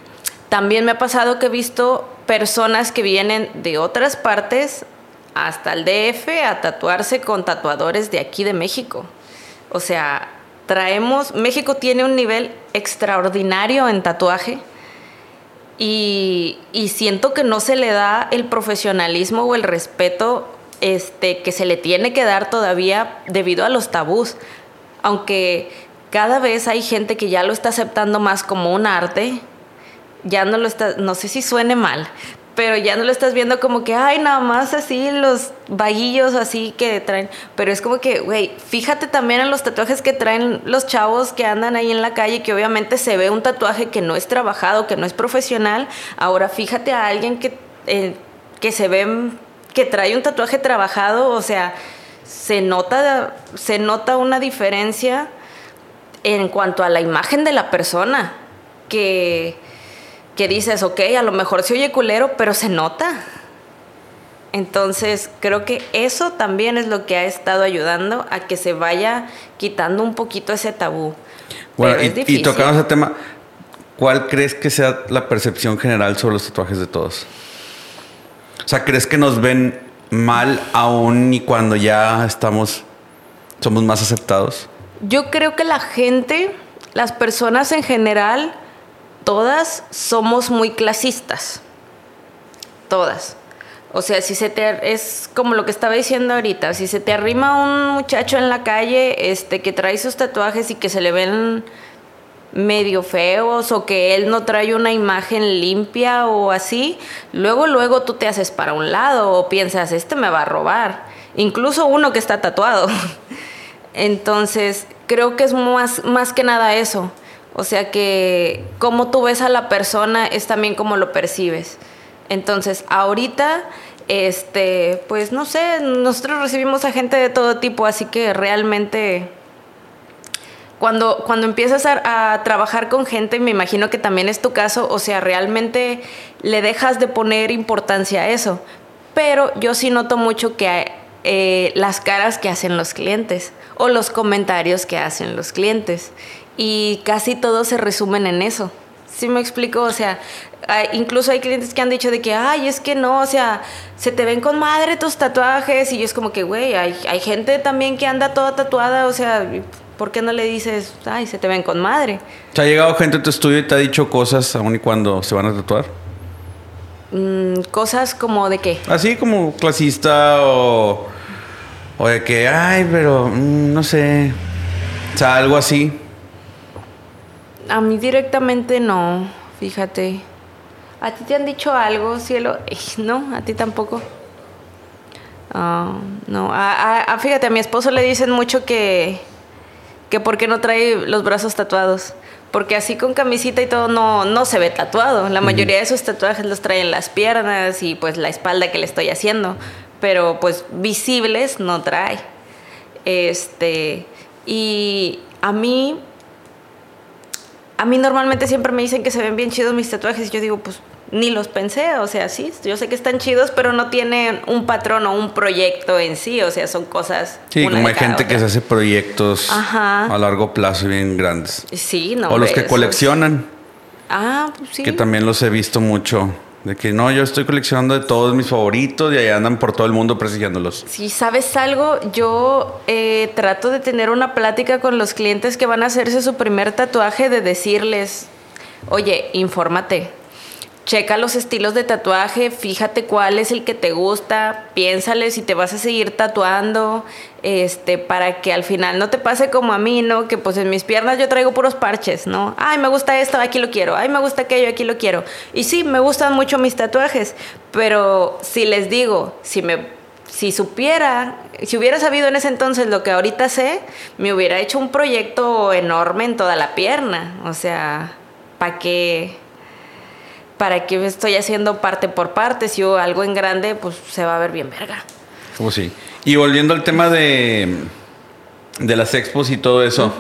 también me ha pasado que he visto personas que vienen de otras partes hasta el DF a tatuarse con tatuadores de aquí de México. O sea, traemos, México tiene un nivel extraordinario en tatuaje y, siento que no se le da el profesionalismo o el respeto este, que se le tiene que dar todavía debido a los tabús. Aunque cada vez hay gente que ya lo está aceptando más como un arte, ya no lo está, no sé si suene mal, pero ya no lo estás viendo como que, ay, nada más así los vaguillos así que traen, pero es como que, güey, fíjate también en los tatuajes que traen los chavos que andan ahí en la calle, que obviamente se ve un tatuaje que no es trabajado, que no es profesional, ahora fíjate a alguien que, eh, que se ve, que trae un tatuaje trabajado, o sea, se nota, se nota una diferencia en cuanto a la imagen de la persona, que que dices, ok, a lo mejor se oye culero, pero se nota. Entonces, creo que eso también es lo que ha estado ayudando a que se vaya quitando un poquito ese tabú. Bueno, y, y tocando ese tema, ¿cuál crees que sea la percepción general sobre los tatuajes de todos? O sea, ¿crees que nos ven mal aún y cuando ya estamos, somos más aceptados? Yo creo que la gente, las personas en general, todas somos muy clasistas. Todas. O sea, si se te es como lo que estaba diciendo ahorita, si se te arrima un muchacho en la calle este que trae sus tatuajes y que se le ven medio feos o que él no trae una imagen limpia o así, luego luego tú te haces para un lado o piensas, este me va a robar, incluso uno que está tatuado. Entonces, creo que es más más que nada eso. O sea que cómo tú ves a la persona es también como lo percibes. Entonces, ahorita, este, pues no sé, nosotros recibimos a gente de todo tipo, así que realmente cuando, cuando empiezas a, a, trabajar con gente, me imagino que también es tu caso, o sea, realmente le dejas de poner importancia a eso. Pero yo sí noto mucho que eh, las caras que hacen los clientes o los comentarios que hacen los clientes y casi todos se resumen en eso. ¿Sí me explico? O sea, incluso hay clientes que han dicho de que, ay, es que no, o sea, se te ven con madre tus tatuajes. Y yo es como que, güey, hay, hay gente también que anda toda tatuada, o sea, ¿por qué no le dices, ay, se te ven con madre? ¿Te ha llegado gente a tu estudio y te ha dicho cosas aún y cuando se van a tatuar? Mm, cosas como de qué? Así como clasista o, o de que, ay, pero mm, no sé, o sea, algo así. A mí directamente no, fíjate. ¿A ti te han dicho algo, cielo? No, a ti tampoco. Ah, no, a, fíjate, a mi esposo le dicen mucho que, que por qué no trae los brazos tatuados. Porque así con camisita y todo no, no se ve tatuado. La mayoría de sus tatuajes los traen las piernas y pues la espalda que le estoy haciendo. Pero pues visibles no trae. Este, y a mí a mí normalmente siempre me dicen que se ven bien chidos mis tatuajes y yo digo, pues ni los pensé, o sea, sí, yo sé que están chidos, pero no tienen un patrón o un proyecto en sí, o sea, son cosas. Sí, como hay gente que se hace proyectos a largo plazo bien grandes. Sí, no. O los que coleccionan. Ah, pues sí. Que también los he visto mucho. De que no, yo estoy coleccionando de todos mis favoritos y ahí andan por todo el mundo persiguiéndolos. Si sabes algo, yo eh, trato de tener una plática con los clientes que van a hacerse su primer tatuaje, de decirles, oye, infórmate, checa los estilos de tatuaje, fíjate cuál es el que te gusta, piénsale si te vas a seguir tatuando, este, para que al final no te pase como a mí, ¿no? Que pues en mis piernas yo traigo puros parches, ¿no? Ay, me gusta esto, aquí lo quiero, ay, me gusta aquello, aquí lo quiero. Y sí, me gustan mucho mis tatuajes, pero si les digo, si me si supiera, si hubiera sabido en ese entonces lo que ahorita sé, me hubiera hecho un proyecto enorme en toda la pierna. O sea, ¿para qué? ¿Para qué estoy haciendo parte por parte? Si o algo en grande, pues se va a ver bien verga. Pues sí. Y volviendo al tema de, de las expos y todo eso,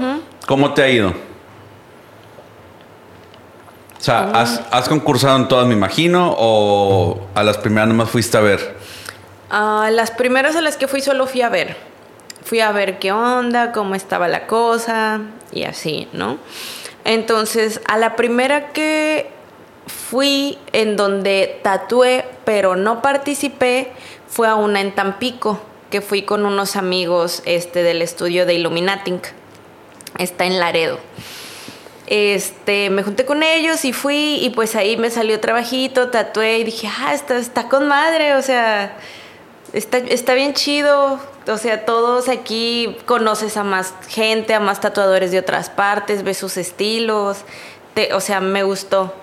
¿cómo te ha ido? O sea, ¿has, ¿has, concursado en todas, me imagino, o a las primeras nomás fuiste a ver? Ah, las primeras a las que fui solo fui a ver. Fui a ver qué onda, cómo estaba la cosa y así, ¿no? Entonces, a la primera que fui en donde tatué, pero no participé, fue a una en Tampico, que fui con unos amigos este, del estudio de Illuminating. Está en Laredo. Este, me junté con ellos y fui y pues ahí me salió trabajito, tatué y dije, ah, está, está con madre, o sea, está, está bien chido, o sea, todos aquí conoces a más gente, a más tatuadores de otras partes, ves sus estilos, o sea, me gustó.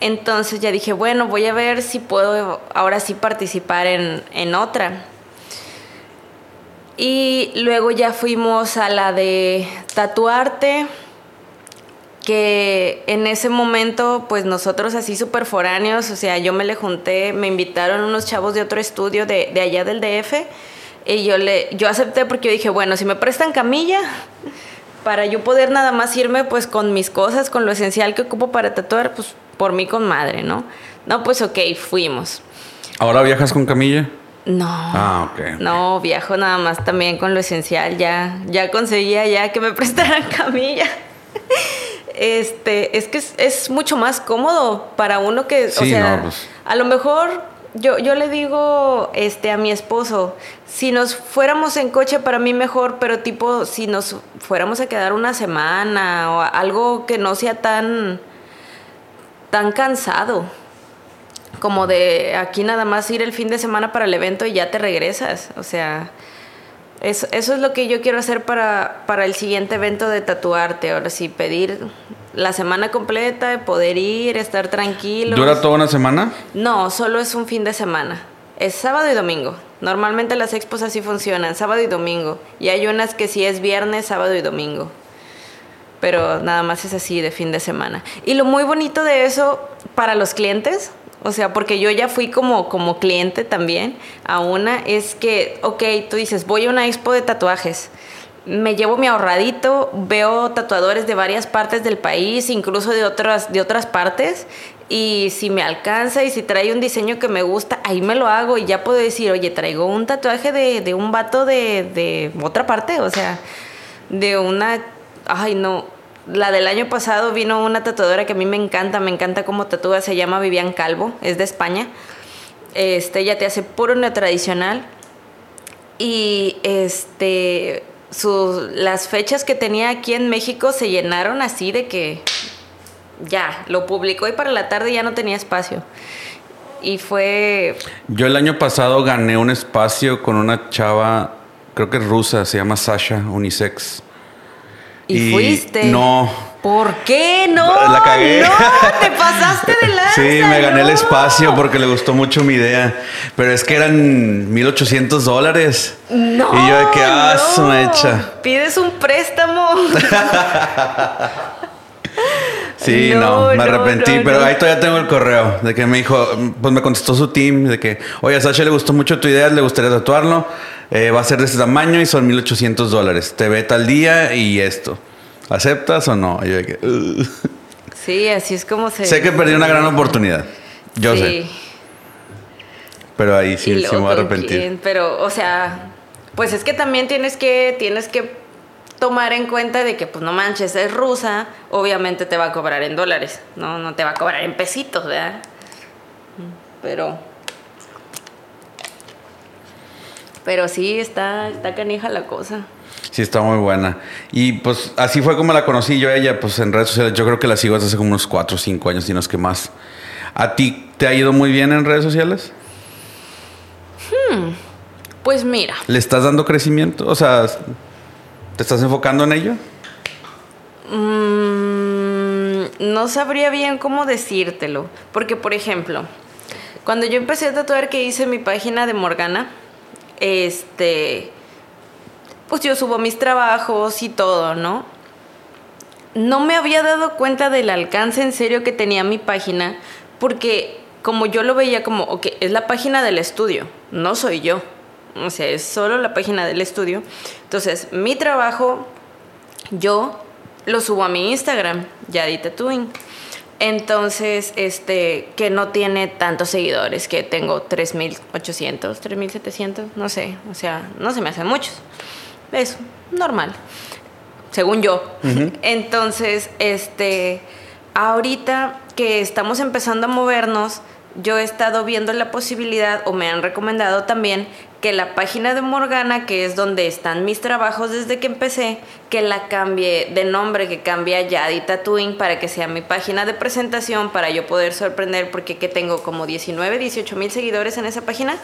Entonces ya dije, bueno, voy a ver si puedo ahora sí participar en, en otra. Y luego ya fuimos a la de tatuarte, que en ese momento, pues nosotros así súper foráneos, o sea, yo me le junté, me invitaron unos chavos de otro estudio de, de allá del DF, y yo, le, yo acepté porque yo dije, bueno, si me prestan camilla, para yo poder nada más irme pues con mis cosas, con lo esencial que ocupo para tatuar, pues por mí con madre, ¿no? No, pues ok, fuimos. ¿Ahora viajas con camilla? No. Ah, ok. No, viajo nada más también con lo esencial. Ya, ya conseguía ya que me prestaran camilla. Este, es que es, mucho más cómodo para uno que, o sea, pues. a lo mejor yo, yo le digo este, a mi esposo, si nos fuéramos en coche para mí mejor, pero tipo, si nos fuéramos a quedar una semana o algo que no sea tan tan cansado como de aquí nada más ir el fin de semana para el evento y ya te regresas. O sea, eso, eso es lo que yo quiero hacer para, para el siguiente evento de tatuarte. Ahora sí, pedir la semana completa, poder ir, estar tranquilo. ¿Dura toda una semana? No, solo es un fin de semana. Es sábado y domingo. Normalmente las expos así funcionan, sábado y domingo. Y hay unas que sí es viernes, sábado y domingo pero nada más es así de fin de semana. Y lo muy bonito de eso para los clientes, o sea, porque yo ya fui como, como cliente también a una, es que, ok, tú dices, voy a una expo de tatuajes, me llevo mi ahorradito, veo tatuadores de varias partes del país, incluso de otras, de otras partes, y si me alcanza y si trae un diseño que me gusta, ahí me lo hago y ya puedo decir, oye, traigo un tatuaje de, de un vato de, de otra parte, o sea, de una ay no, la del año pasado vino una tatuadora que a mí me encanta, me encanta cómo tatúa, se llama Vivian Calvo, es de España. Este, ella te hace puro neotradicional. Y este, sus, las fechas que tenía aquí en México se llenaron así de que ya, lo publicó y para la tarde ya no tenía espacio. Y fue... Yo el año pasado gané un espacio con una chava, creo que es rusa, se llama Sasha, unisex. ¿Y, fuiste? No. ¿Por qué no? La cagué. No, te pasaste de lanza. Sí, me gané el espacio porque le gustó mucho mi idea. Pero es que eran 1800 dólares. No. Y yo de que, ah, no. echa. Pides un préstamo. Sí, no, me arrepentí, pero ahí todavía tengo el correo de que me dijo, pues me contestó su team de que, oye, a Sasha le gustó mucho tu idea, le gustaría tatuarlo, eh, va a ser de ese tamaño y son 1800 dólares. Te ve tal día y esto. ¿Aceptas o no? Yo de que, Sí, así es como se. Sé que perdí una gran oportunidad. Yo sí. sé. Pero ahí sí, sí me voy a arrepentir. Pero, o sea, pues es que también tienes que, tienes que tomar en cuenta de que, pues no manches, es rusa, obviamente te va a cobrar en dólares, no, no te va a cobrar en pesitos, ¿verdad? Pero. Pero sí, está, está canija la cosa. Sí, está muy buena. Y pues así fue como la conocí yo a ella, pues en redes sociales. Yo creo que la sigo desde hace como unos 4 o 5 años, y no es que más. ¿A ti te ha ido muy bien en redes sociales? Hmm, pues mira. ¿Le estás dando crecimiento? O sea, ¿Te estás enfocando en ello? Mm, no sabría bien cómo decírtelo. Porque, por ejemplo, cuando yo empecé a tatuar que hice mi página de Morgana, este, pues yo subo mis trabajos y todo, ¿no? No me había dado cuenta del alcance en serio que tenía mi página, porque como yo lo veía como, ok, es la página del estudio, no soy yo o sea, es solo la página del estudio. Entonces, mi trabajo, yo lo subo a mi Instagram, Yadi Tattooing. Entonces, este, que no tiene tantos seguidores, que tengo 3.800, 3.700, no sé, o sea, no se me hacen muchos. Es normal, según yo. Entonces, este, ahorita que estamos empezando a movernos, yo he estado viendo la posibilidad, o me han recomendado también, que la página de Morgana, que es donde están mis trabajos desde que empecé, que la cambie de nombre, que cambie a Yadi Tattooing para que sea mi página de presentación, para yo poder sorprender, porque que tengo como 19, 18 mil seguidores en esa página,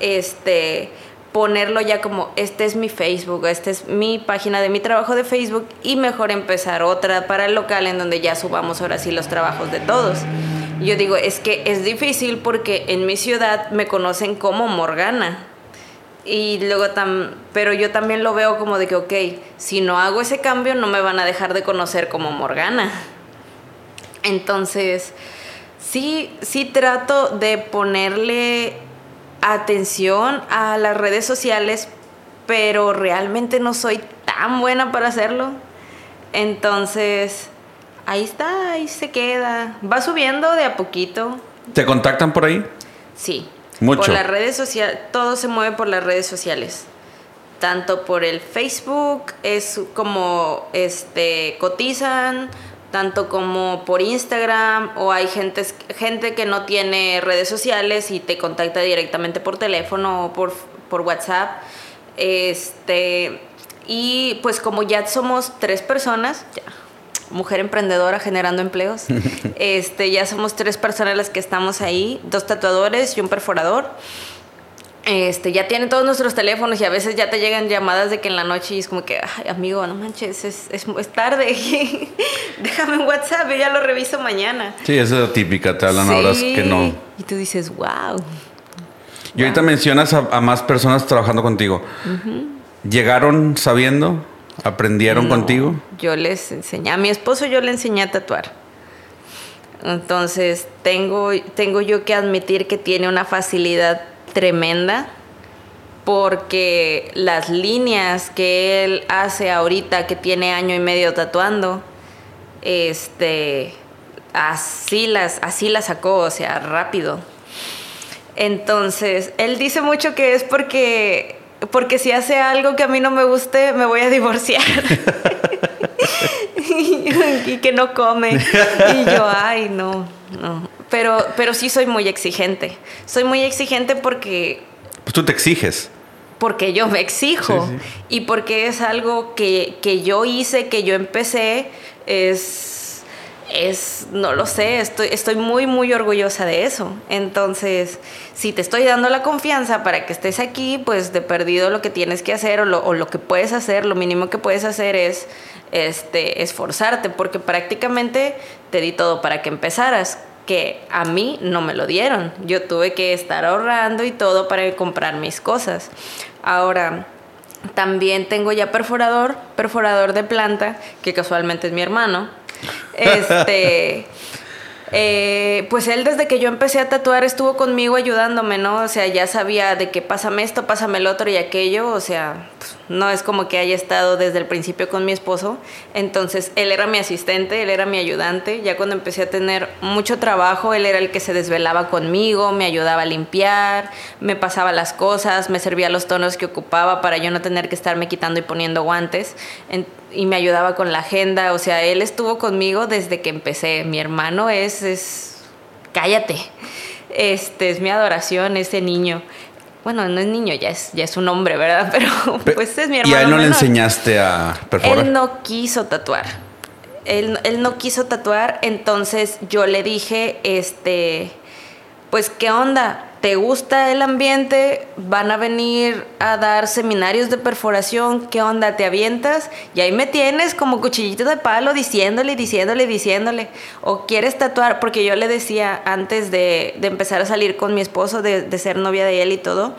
este ponerlo ya como este es mi Facebook, esta es mi página de mi trabajo de Facebook y mejor empezar otra para el local en donde ya subamos ahora sí los trabajos de todos. Yo digo, es que es difícil porque en mi ciudad me conocen como Morgana. Y luego tam, pero yo también lo veo como de que, ok, si no hago ese cambio no me van a dejar de conocer como Morgana. Entonces, sí, sí trato de ponerle atención a las redes sociales, pero realmente no soy tan buena para hacerlo. Entonces, ahí está, ahí se queda. Va subiendo de a poquito. ¿Te contactan por ahí? Sí. Mucho. Por las redes sociales, todo se mueve por las redes sociales. Tanto por el Facebook, es como este cotizan, tanto como por Instagram, o hay gente, gente que no tiene redes sociales y te contacta directamente por teléfono o por, por WhatsApp. Este, y pues como ya somos tres personas, ya, mujer emprendedora generando empleos. este, ya somos tres personas las que estamos ahí, dos tatuadores y un perforador. Este, ya tienen todos nuestros teléfonos y a veces ya te llegan llamadas de que en la noche y es como que, Ay, amigo, no manches, es, es, es tarde. Déjame un WhatsApp, yo ya lo reviso mañana. Sí, esa es típica, te hablan horas que no. Y tú dices, wow. Y ahorita mencionas a, más personas trabajando contigo. ¿Llegaron sabiendo? ¿Aprendieron contigo? Yo les enseñé, a mi esposo yo le enseñé a tatuar. Entonces tengo, tengo yo que admitir que tiene una facilidad tremenda porque las líneas que él hace ahorita que tiene año y medio tatuando, este, así las, así las sacó, o sea, rápido. Entonces, él dice mucho que es porque porque si hace algo que a mí no me guste, me voy a divorciar. y, que no come. Y yo, ay, no, no. Pero, pero sí soy muy exigente. Soy muy exigente porque... Pues tú te exiges. Porque yo me exijo. Y porque es algo que, que yo hice, que yo empecé, es es, no lo sé, estoy, estoy muy, muy orgullosa de eso. Entonces, si te estoy dando la confianza para que estés aquí, pues de perdido lo que tienes que hacer o lo, o lo que puedes hacer, lo mínimo que puedes hacer es este, esforzarte, porque prácticamente te di todo para que empezaras que a mí no me lo dieron. Yo tuve que estar ahorrando y todo para comprar mis cosas. Ahora, también tengo ya perforador, perforador de planta, que casualmente es mi hermano. Este. Eh, pues él desde que yo empecé a tatuar estuvo conmigo ayudándome, ¿no? O sea, ya sabía de que pásame esto, pásame el otro y aquello, o sea, pues, no es como que haya estado desde el principio con mi esposo. Entonces, él era mi asistente, él era mi ayudante. Ya cuando empecé a tener mucho trabajo, él era el que se desvelaba conmigo, me ayudaba a limpiar, me pasaba las cosas, me servía los tonos que ocupaba para yo no tener que estarme quitando y poniendo guantes y me ayudaba con la agenda, o sea, él estuvo conmigo desde que empecé. Mi hermano es, es, cállate, este es mi adoración, ese niño. Bueno, no es niño, ya es, ya es un hombre, ¿verdad? Pero, pues es mi hermano. ¿Y a él no le enseñaste a perforar? Él no quiso tatuar. Él, él no quiso tatuar, entonces yo le dije, este, pues, ¿qué onda? ¿Te gusta el ambiente? Van a venir a dar seminarios de perforación. ¿Qué onda? ¿Te avientas? Y ahí me tienes como cuchillito de palo diciéndole, diciéndole, diciéndole. O quieres tatuar, porque yo le decía antes de, empezar a salir con mi esposo, de, de ser novia de él y todo,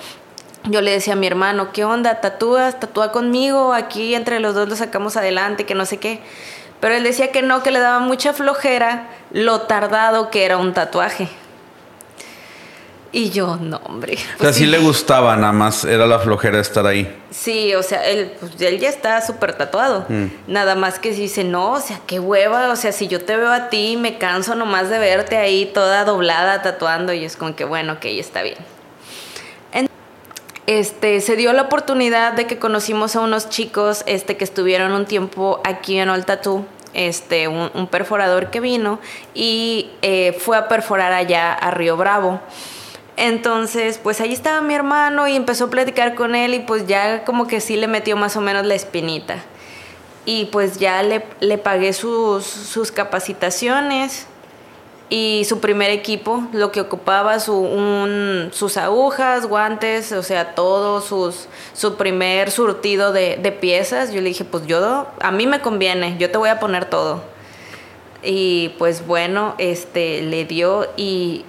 yo le decía a mi hermano, ¿qué onda? ¿Tatúas? ¿Tatúa conmigo? Aquí entre los dos lo sacamos adelante, que no sé qué. Pero él decía que no, que le daba mucha flojera lo tardado que era un tatuaje. Y yo, no, hombre. o sea, sí le gustaba, nada más era la flojera estar ahí. Sí, o sea, él, pues, él ya está súper tatuado. Mm. Nada más que dice, no, o sea, qué hueva. O sea, si yo te veo a ti, me canso nomás de verte ahí toda doblada tatuando. Y es como que, bueno, ok, está bien. En- Este, se dio la oportunidad de que conocimos a unos chicos este, que estuvieron un tiempo aquí en Old Tattoo, este, un, un perforador que vino y eh, fue a perforar allá a Río Bravo. Entonces, pues ahí estaba mi hermano y empezó a platicar con él y pues ya como que sí le metió más o menos la espinita. Y pues ya le, le pagué sus, sus capacitaciones y su primer equipo, lo que ocupaba, su, sus agujas, guantes, o sea, todo, sus, su primer surtido de, de piezas. Yo le dije, pues yo, a mí me conviene, yo te voy a poner todo. Y pues bueno, este, le dio y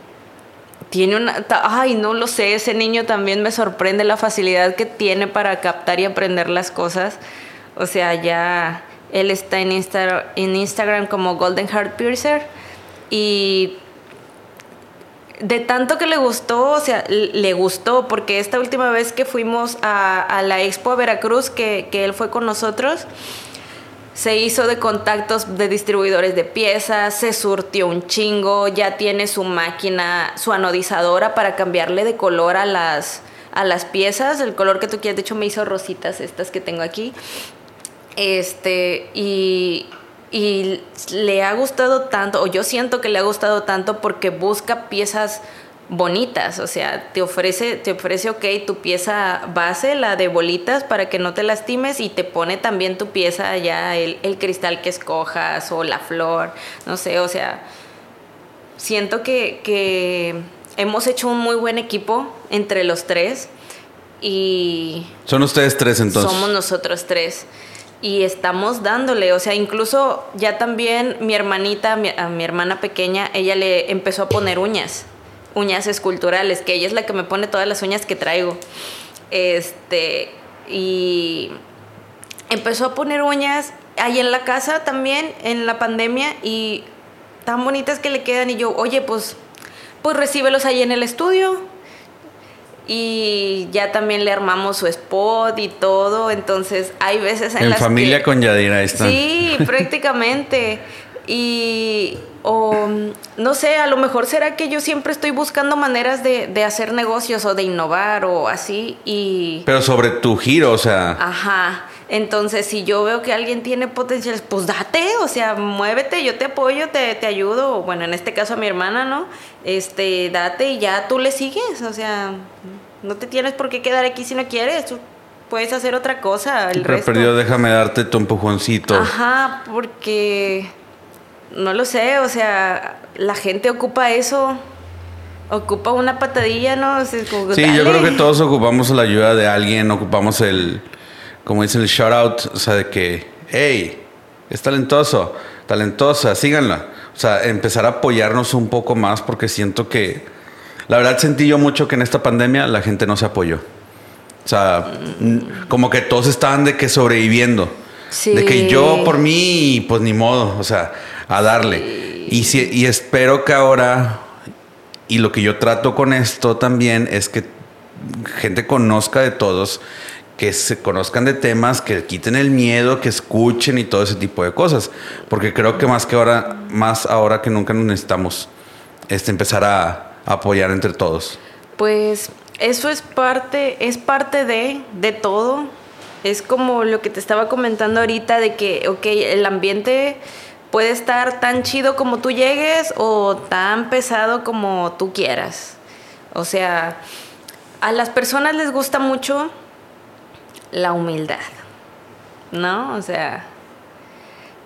tiene una... Ay, no lo sé, ese niño también me sorprende la facilidad que tiene para captar y aprender las cosas. O sea, ya él está en, Insta- en Instagram como Golden Heart Piercer y de tanto que le gustó, o sea, le gustó, porque esta última vez que fuimos a, a la expo a Veracruz, que, que él fue con nosotros, se hizo de contactos de distribuidores de piezas, se surtió un chingo, ya tiene su máquina, su anodizadora para cambiarle de color a las, a las piezas, el color que tú quieras. De hecho, me hizo rositas estas que tengo aquí. Este, y, y le ha gustado tanto, o yo siento que le ha gustado tanto porque busca piezas bonitas, o sea, te ofrece, te ofrece, ok, tu pieza base, la de bolitas, para que no te lastimes, y te pone también tu pieza ya, el, el cristal que escojas, o la flor, no sé, o sea, siento que, que hemos hecho un muy buen equipo entre los tres, y Son ustedes tres entonces. somos nosotros tres. Y estamos dándole, o sea, incluso ya también mi hermanita, mi, a mi hermana pequeña, ella le empezó a poner uñas, uñas esculturales, que ella es la que me pone todas las uñas que traigo. Este, y empezó a poner uñas ahí en la casa también, en la pandemia, y tan bonitas que le quedan. Y yo, oye, pues, pues recíbelos ahí en el estudio. Y ya también le armamos su spot y todo. Entonces, hay veces en, en las familia que- con Yadira, ahí están. Sí, prácticamente. Y, o no sé, a lo mejor será que yo siempre estoy buscando maneras de, de hacer negocios o de innovar o así. Y, Pero sobre tu giro, o sea, ajá. Entonces, si yo veo que alguien tiene potenciales, pues date, o sea, muévete, yo te apoyo, te, te ayudo. Bueno, en este caso a mi hermana, ¿no? Este, date y ya tú le sigues, o sea, no te tienes por qué quedar aquí si no quieres, tú puedes hacer otra cosa. El siempre resto. perdido, déjame darte tu empujoncito. Ajá, porque no lo sé, o sea, la gente ocupa eso, ocupa una patadilla, ¿no? O sea, es como, Sí, yo creo que todos ocupamos la ayuda de alguien, ocupamos el, como dicen, el shout out, o sea, de que, hey, es talentoso, talentosa, síganla. O sea, empezar a apoyarnos un poco más porque siento que, la verdad sentí yo mucho que en esta pandemia la gente no se apoyó. O sea, como que todos estaban de que sobreviviendo. Sí. De que yo por mí, pues ni modo, o sea, a darle. Y, si- y espero que ahora, y lo que yo trato con esto también es que gente conozca de todos, que se conozcan de temas, que quiten el miedo, que escuchen y todo ese tipo de cosas. Porque creo que más que ahora, más ahora que nunca nos necesitamos este, empezar a, a apoyar entre todos. Pues eso es parte, es parte de, de todo. Es como lo que te estaba comentando ahorita de que, ok, el ambiente puede estar tan chido como tú llegues o tan pesado como tú quieras. O sea, a las personas les gusta mucho la humildad, ¿no? O sea,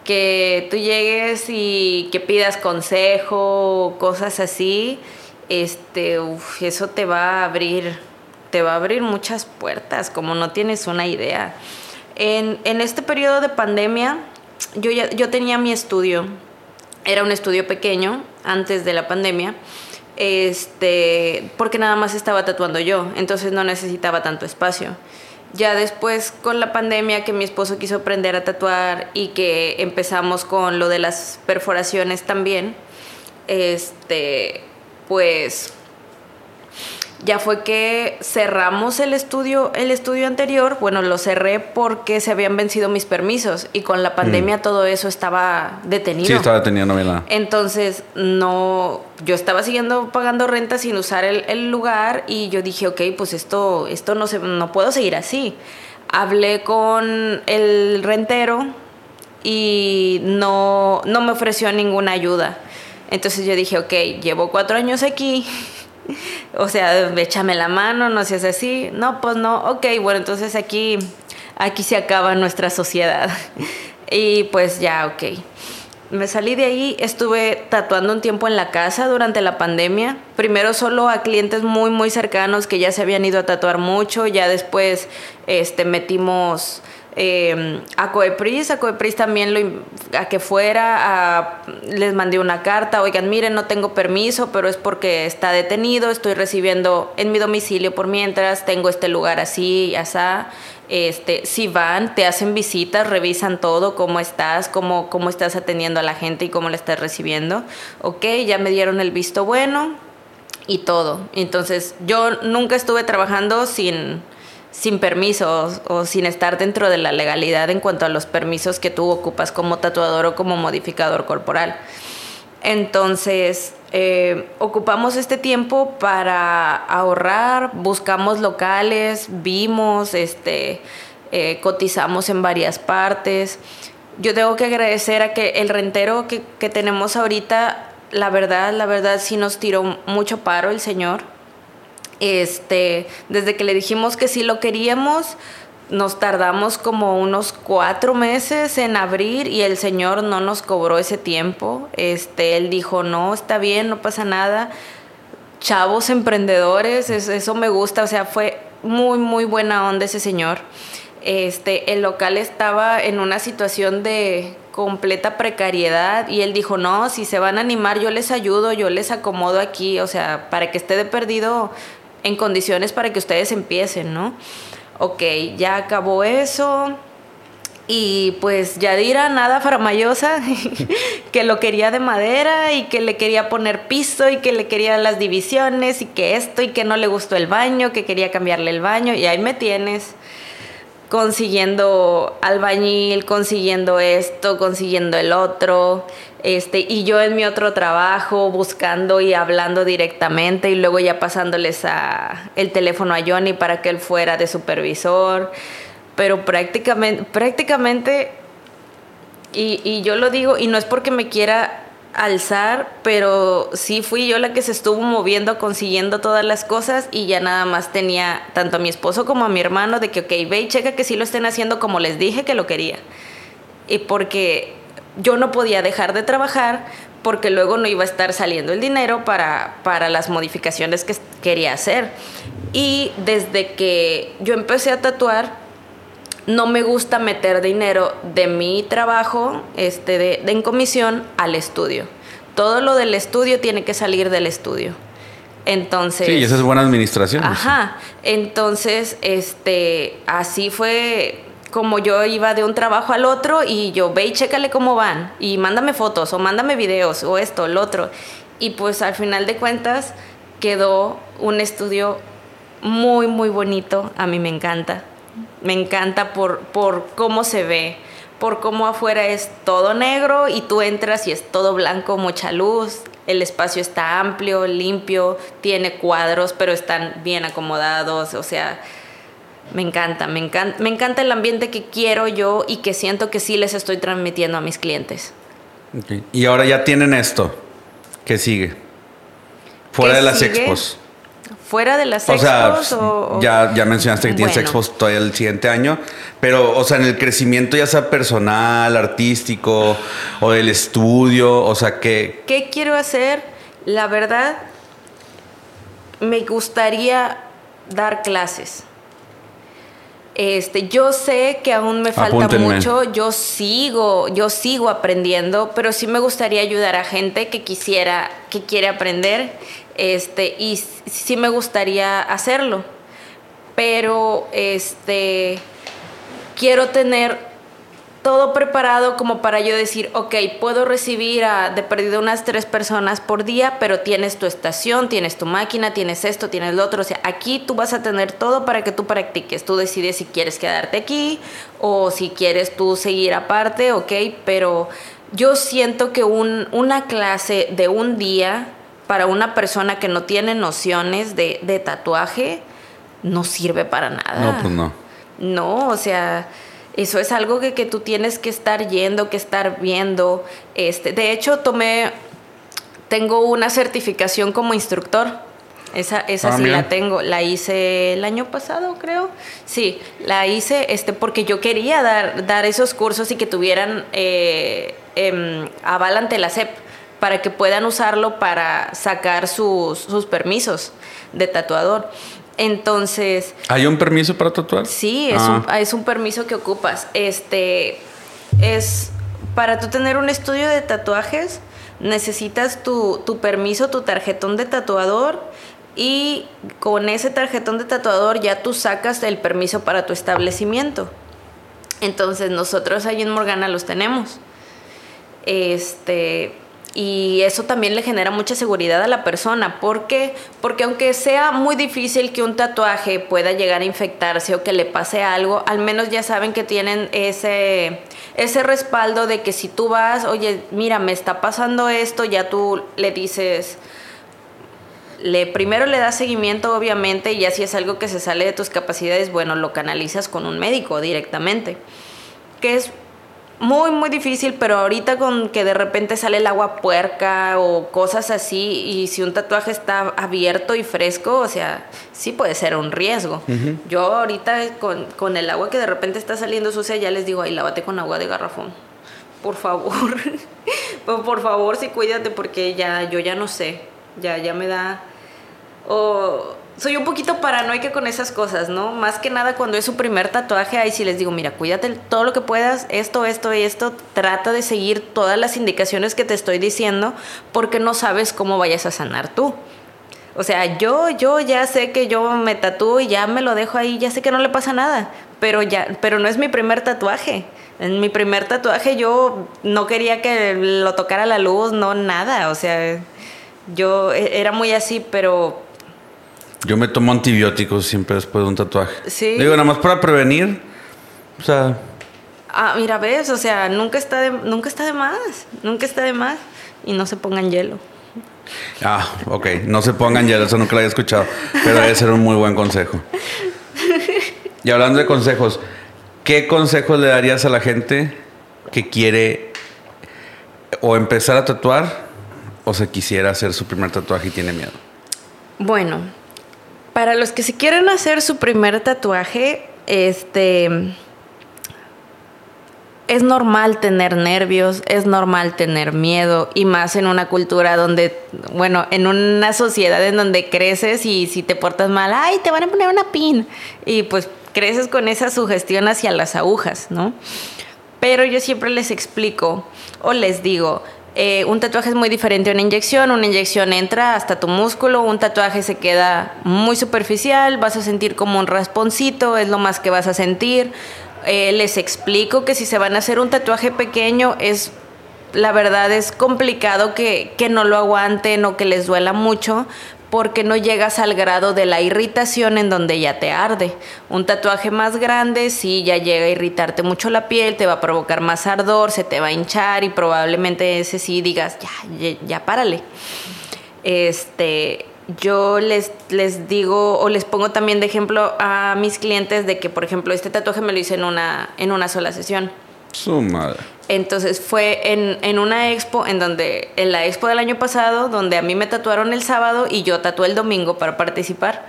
que tú llegues y que pidas consejo, cosas así, este, uf, eso te va a abrir, te va a abrir muchas puertas, como no tienes una idea. En, en este periodo de pandemia, yo, ya, yo tenía mi estudio, era un estudio pequeño antes de la pandemia, este, porque nada más estaba tatuando yo, entonces no necesitaba tanto espacio. Ya después con la pandemia que mi esposo quiso aprender a tatuar y que empezamos con lo de las perforaciones también, este, pues ya fue que cerramos el estudio, el estudio anterior, bueno, lo cerré porque se habían vencido mis permisos y con la pandemia mm. todo eso estaba detenido. Sí, estaba detenido, no había Entonces, no, yo estaba siguiendo pagando renta sin usar el, lugar y yo dije, ok, pues esto, esto no, se, no puedo seguir así. Hablé con el rentero y no, no me ofreció ninguna ayuda. Entonces yo dije, ok, llevo cuatro años aquí o sea, échame la mano, no seas así. No, pues no, ok, bueno, entonces aquí, aquí se acaba nuestra sociedad. y pues ya, ok. Me salí de ahí, estuve tatuando un tiempo en la casa durante la pandemia. Primero solo a clientes muy, muy cercanos que ya se habían ido a tatuar mucho. Ya después este, metimos eh, a Coepris, a Coepris también lo, a que fuera, les mandé una carta, oigan, miren, no tengo permiso, pero es porque está detenido, estoy recibiendo en mi domicilio por mientras, tengo este lugar así y así. Este, si van, te hacen visitas, revisan todo, cómo estás, cómo, cómo estás atendiendo a la gente y cómo la estás recibiendo. Ok, ya me dieron el visto bueno y todo. Entonces, yo nunca estuve trabajando sin sin permisos o sin estar dentro de la legalidad en cuanto a los permisos que tú ocupas como tatuador o como modificador corporal. Entonces, eh, ocupamos este tiempo para ahorrar, buscamos locales, vimos, este, eh, cotizamos en varias partes. Yo tengo que agradecer a que el rentero que, que tenemos ahorita, la verdad, la verdad sí nos tiró mucho paro el señor este, desde que le dijimos que sí lo queríamos, nos tardamos como unos cuatro meses en abrir y el señor no nos cobró ese tiempo. Este, él dijo, no, está bien, no pasa nada. Chavos emprendedores, eso, me gusta, o sea, fue muy, muy buena onda ese señor. Este, el local estaba en una situación de completa precariedad y él dijo, no, si se van a animar, yo les ayudo, yo les acomodo aquí, o sea, para que esté de perdido, en condiciones para que ustedes empiecen, ¿no? Ok, ya acabó eso. Y pues Yadira, nada faramayosa, que lo quería de madera y que le quería poner piso y que le quería las divisiones y que esto y que no le gustó el baño, que quería cambiarle el baño. Y ahí me tienes consiguiendo albañil, consiguiendo esto, consiguiendo el otro. Este, y yo en mi otro trabajo buscando y hablando directamente y luego ya pasándoles a, el teléfono a Johnny para que él fuera de supervisor. Pero prácticamente, prácticamente y, y, yo lo digo, y no es porque me quiera alzar, pero sí fui yo la que se estuvo moviendo, consiguiendo todas las cosas y ya nada más tenía tanto a mi esposo como a mi hermano de que, ok, ve y checa que sí lo estén haciendo como les dije que lo quería. Y porque yo no podía dejar de trabajar porque luego no iba a estar saliendo el dinero para, para las modificaciones que quería hacer. Y desde que yo empecé a tatuar, no me gusta meter dinero de mi trabajo este, de, en comisión al estudio. Todo lo del estudio tiene que salir del estudio. Entonces. Sí, esa es buena administración. Ajá. Entonces, este, así fue como yo iba de un trabajo al otro y yo ve y chécale cómo van y mándame fotos o mándame videos o esto, lo otro. Y pues al final de cuentas quedó un estudio muy, muy bonito. A mí me encanta. Me encanta por, por cómo se ve, por cómo afuera es todo negro y tú entras y es todo blanco, mucha luz. El espacio está amplio, limpio, tiene cuadros, pero están bien acomodados. O sea, me encanta, me encanta, me encanta el ambiente que quiero yo y que siento que sí les estoy transmitiendo a mis clientes. Y ahora ya tienen esto. ¿Qué sigue? Fuera de las expos. Fuera de las expos. O, ya, ya mencionaste que tienes expos todavía el siguiente año, pero, o sea, en el crecimiento ya sea personal, artístico o del estudio, o sea, ¿qué? ¿Qué quiero hacer? La verdad, me gustaría dar clases. Este, yo sé que aún me falta mucho, yo sigo, yo sigo aprendiendo, pero sí me gustaría ayudar a gente que quisiera, que quiere aprender, este, y sí me gustaría hacerlo. Pero este quiero tener todo preparado como para yo decir, ok, puedo recibir a, de perdido unas tres personas por día, pero tienes tu estación, tienes tu máquina, tienes esto, tienes lo otro. O sea, aquí tú vas a tener todo para que tú practiques. Tú decides si quieres quedarte aquí o si quieres tú seguir aparte, ok, pero yo siento que un, una clase de un día para una persona que no tiene nociones de, de tatuaje no sirve para nada. No, pues no. No, o sea eso es algo que, que, tú tienes que estar yendo, que estar viendo. Este, de hecho, tomé, tengo una certificación como instructor. Esa, esa ah, sí la tengo. La hice el año pasado, creo. Sí, la hice este, porque yo quería dar, dar esos cursos y que tuvieran eh, eh, aval ante la SEP para que puedan usarlo para sacar sus, sus permisos de tatuador. Entonces. ¿Hay un permiso para tatuar? Sí, es, un, ah. es un permiso que ocupas. Este es para tú tener un estudio de tatuajes, necesitas tu, tu permiso, tu tarjetón de tatuador. Y con ese tarjetón de tatuador ya tú sacas el permiso para tu establecimiento. Entonces nosotros ahí en Morgana los tenemos. Este, y eso también le genera mucha seguridad a la persona. ¿Por qué? Porque aunque sea muy difícil que un tatuaje pueda llegar a infectarse o que le pase algo, al menos ya saben que tienen ese, ese respaldo de que si tú vas, oye, mira, me está pasando esto, ya tú le dices, le, primero le das seguimiento, obviamente, y ya si es algo que se sale de tus capacidades, bueno, lo canalizas con un médico directamente. Que es muy, muy difícil, pero ahorita con que de repente sale el agua puerca o cosas así, y si un tatuaje está abierto y fresco, o sea, sí puede ser un riesgo. Yo ahorita con, con, el agua que de repente está saliendo sucia, ya les digo, ay, lávate con agua de garrafón. Por favor. por favor, sí, cuídate porque ya, yo ya no sé. Ya, ya me da... O soy un poquito paranoica con esas cosas, ¿no? Más que nada cuando es su primer tatuaje, ahí sí les digo, mira, cuídate todo lo que puedas, esto, esto y esto, trata de seguir todas las indicaciones que te estoy diciendo porque no sabes cómo vayas a sanar tú. O sea, yo, yo ya sé que yo me tatúo y ya me lo dejo ahí, ya sé que no le pasa nada, pero ya, pero no es mi primer tatuaje. En mi primer tatuaje yo no quería que lo tocara la luz, no nada, o sea, yo e, era muy así, pero yo me tomo antibióticos siempre después de un tatuaje. Sí. Digo, nada más para prevenir. O sea. Ah, mira, ves, o sea, nunca está de, nunca está de más. Nunca está de más. Y no se pongan hielo. Ah, ok. No se pongan hielo, eso nunca lo había escuchado. Pero debe ser un muy buen consejo. Y hablando de consejos, ¿qué consejos le darías a la gente que quiere o empezar a tatuar o se quisiera hacer su primer tatuaje y tiene miedo? Bueno, para los que se quieren hacer su primer tatuaje, este es normal tener nervios, es normal tener miedo y más en una cultura donde, bueno, en una sociedad en donde creces y si te portas mal, ay, te van a poner una pin y pues creces con esa sugestión hacia las agujas, ¿no? Pero yo siempre les explico o les digo, eh, un tatuaje es muy diferente a una inyección. Una inyección entra hasta tu músculo, un tatuaje se queda muy superficial, vas a sentir como un rasponcito, es lo más que vas a sentir. Eh, les explico que si se van a hacer un tatuaje pequeño es la verdad es complicado que, que, no lo aguanten o que les duela mucho, porque no llegas al grado de la irritación en donde ya te arde. Un tatuaje más grande sí ya llega a irritarte mucho la piel, te va a provocar más ardor, se te va a hinchar y probablemente ese sí digas, ya, ya, párale. Este, yo les, les digo o les pongo también de ejemplo a mis clientes de que, por ejemplo, este tatuaje me lo hice en una, en una sola sesión. Su madre. Entonces fue en, una expo, en donde, en la expo del año pasado, donde a mí me tatuaron el sábado y yo tatué el domingo para participar.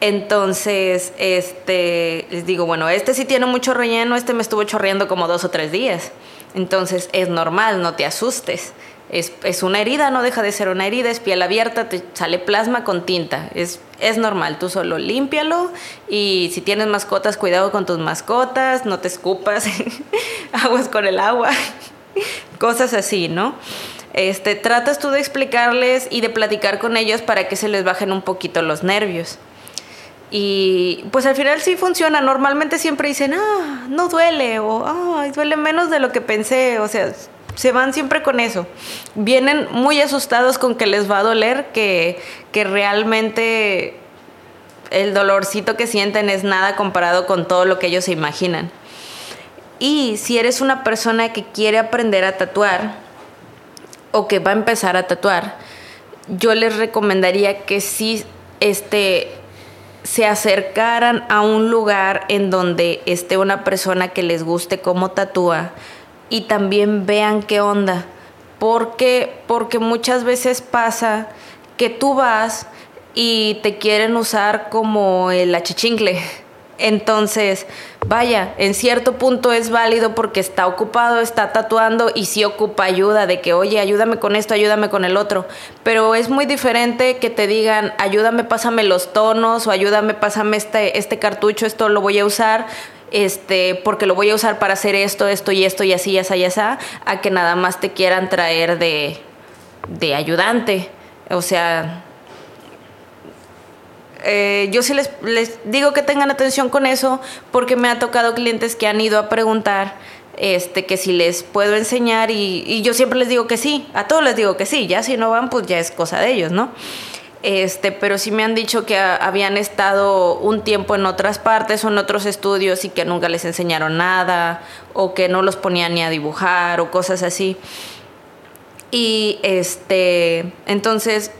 Entonces, este, les digo, bueno, este sí tiene mucho relleno, este me estuvo chorreando como dos o tres días. Entonces es normal, no te asustes. Es, una herida, no deja de ser una herida, es piel abierta, te sale plasma con tinta. Es, es normal, tú solo límpialo y si tienes mascotas, cuidado con tus mascotas, no te escupas, aguas con el agua, cosas así, ¿no? Este, tratas tú de explicarles y de platicar con ellos para que se les bajen un poquito los nervios. Y pues al final sí funciona. Normalmente siempre dicen, ah, no duele o ah, duele menos de lo que pensé. O sea, se van siempre con eso. Vienen muy asustados con que les va a doler, que, que realmente el dolorcito que sienten es nada comparado con todo lo que ellos se imaginan. Y si eres una persona que quiere aprender a tatuar o que va a empezar a tatuar, yo les recomendaría que sí este, se acercaran a un lugar en donde esté una persona que les guste cómo tatúa y también vean qué onda. Porque, porque muchas veces pasa que tú vas y te quieren usar como el achichincle entonces, vaya, en cierto punto es válido porque está ocupado, está tatuando y sí ocupa ayuda de que, oye, ayúdame con esto, ayúdame con el otro. Pero es muy diferente que te digan, ayúdame, pásame los tonos o ayúdame, pásame este, este cartucho, esto lo voy a usar este, porque lo voy a usar para hacer esto, esto y esto y así, y así, y así, a que nada más te quieran traer de, de ayudante. O sea, eh, yo sí les, les digo que tengan atención con eso porque me ha tocado clientes que han ido a preguntar este, que si les puedo enseñar y, yo siempre les digo que sí, a todos les digo que sí, ya si no van pues ya es cosa de ellos, ¿no? Este, pero sí me han dicho que habían estado un tiempo en otras partes o en otros estudios y que nunca les enseñaron nada o que no los ponían ni a dibujar o cosas así. Y este, entonces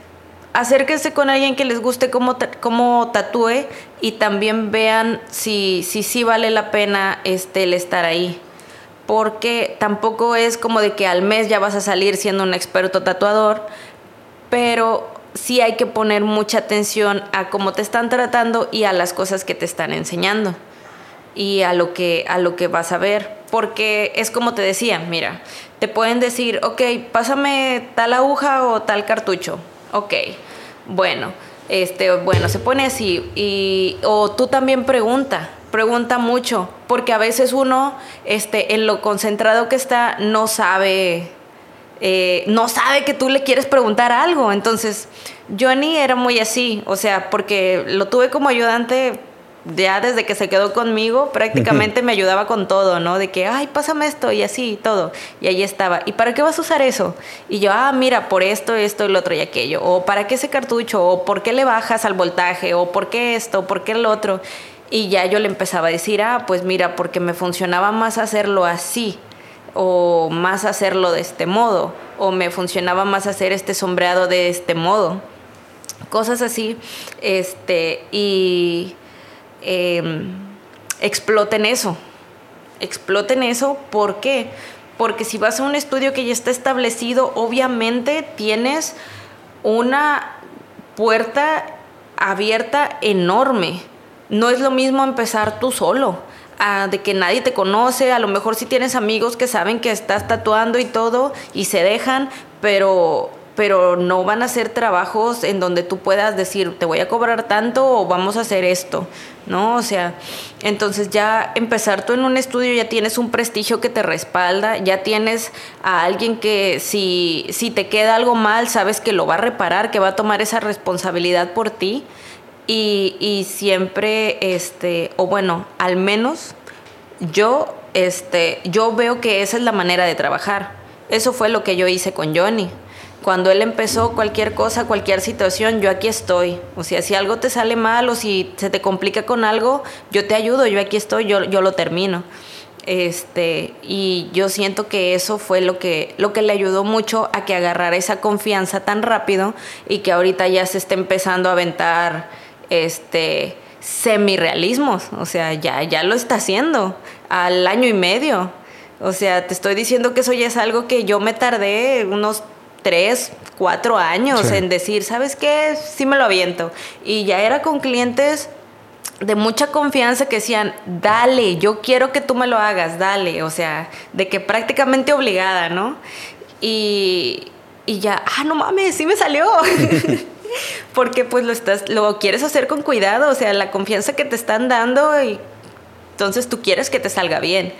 acérquense con alguien que les guste cómo, cómo tatúe y también vean si sí si, vale la pena este, el estar ahí. Porque tampoco es como de que al mes ya vas a salir siendo un experto tatuador, pero sí hay que poner mucha atención a cómo te están tratando y a las cosas que te están enseñando y a lo que, a lo que vas a ver. Porque es como te decía, mira, te pueden decir, ok, pásame tal aguja o tal cartucho ok, bueno, este, bueno, se pone así. Y, o tú también pregunta, pregunta mucho, porque a veces uno, este, en lo concentrado que está, no sabe, eh, no sabe que tú le quieres preguntar algo. Entonces, Johnny era muy así, o sea, porque lo tuve como ayudante ya desde que se quedó conmigo, prácticamente me ayudaba con todo, ¿no? De que, ay, pásame esto y así y todo. Y ahí estaba. ¿Y para qué vas a usar eso? Y yo, ah, mira, por esto, esto y lo otro y aquello. O para qué ese cartucho, o por qué le bajas al voltaje, o por qué esto, por qué el otro. Y ya yo le empezaba a decir, ah, pues mira, porque me funcionaba más hacerlo así, o más hacerlo de este modo, o me funcionaba más hacer este sombreado de este modo. Cosas así. Este, y Em, exploten eso. Exploten eso, ¿por qué? Porque si vas a un estudio que ya está establecido, obviamente tienes una puerta abierta enorme. No es lo mismo empezar tú solo, de que nadie te conoce, a lo mejor si tienes amigos que saben que estás tatuando y todo y se dejan, pero pero no van a ser trabajos en donde tú puedas decir, te voy a cobrar tanto o vamos a hacer esto, ¿no? O sea, entonces ya empezar tú en un estudio ya tienes un prestigio que te respalda, ya tienes a alguien que si, si te queda algo mal, sabes que lo va a reparar, que va a tomar esa responsabilidad por ti y, y siempre, este, o bueno, al menos yo, este, yo veo que esa es la manera de trabajar. Eso fue lo que yo hice con Johnny cuando él empezó cualquier cosa, cualquier situación, yo aquí estoy. O sea, si algo te sale mal o si se te complica con algo, yo te ayudo, yo aquí estoy, yo, yo lo termino. Este, y yo siento que eso fue lo que, lo que le ayudó mucho a que agarrara esa confianza tan rápido y que ahorita ya se está empezando a aventar este semi-realismos. O sea, ya, ya lo está haciendo al año y medio. O sea, te estoy diciendo que eso ya es algo que yo me tardé unos tres, cuatro años en decir, ¿sabes qué? Sí me lo aviento. Y ya era con clientes de mucha confianza que decían, dale, yo quiero que tú me lo hagas, dale. O sea, de que prácticamente obligada, ¿no? Y, y ya, ah, no mames, sí me salió. Porque pues lo, estás, lo quieres hacer con cuidado, o sea, la confianza que te están dando y entonces tú quieres que te salga bien.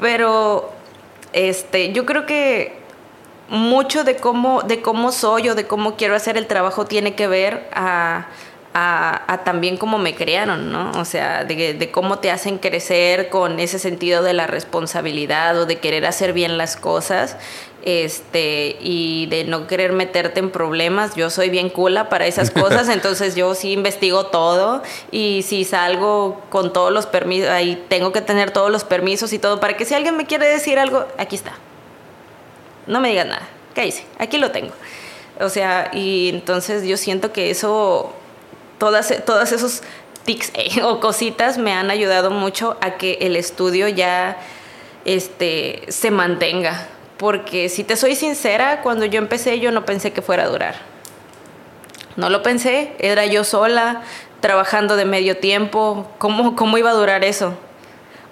Pero este, yo creo que mucho de cómo, de cómo soy o de cómo quiero hacer el trabajo tiene que ver a, a, también cómo me criaron, ¿no? O sea, de, cómo te hacen crecer con ese sentido de la responsabilidad o de querer hacer bien las cosas este, y de no querer meterte en problemas. Yo soy bien cula para esas cosas, entonces yo sí investigo todo y si salgo con todos los permisos, ahí tengo que tener todos los permisos y todo, para que si alguien me quiere decir algo, aquí está. No me digas nada, ¿qué hice? Aquí lo tengo. O sea, y entonces yo siento que eso, todas, todas esos tics eh, o cositas me han ayudado mucho a que el estudio ya este, se mantenga. Porque si te soy sincera, cuando yo empecé yo no pensé que fuera a durar. No lo pensé, era yo sola, trabajando de medio tiempo. ¿Cómo, cómo iba a durar eso?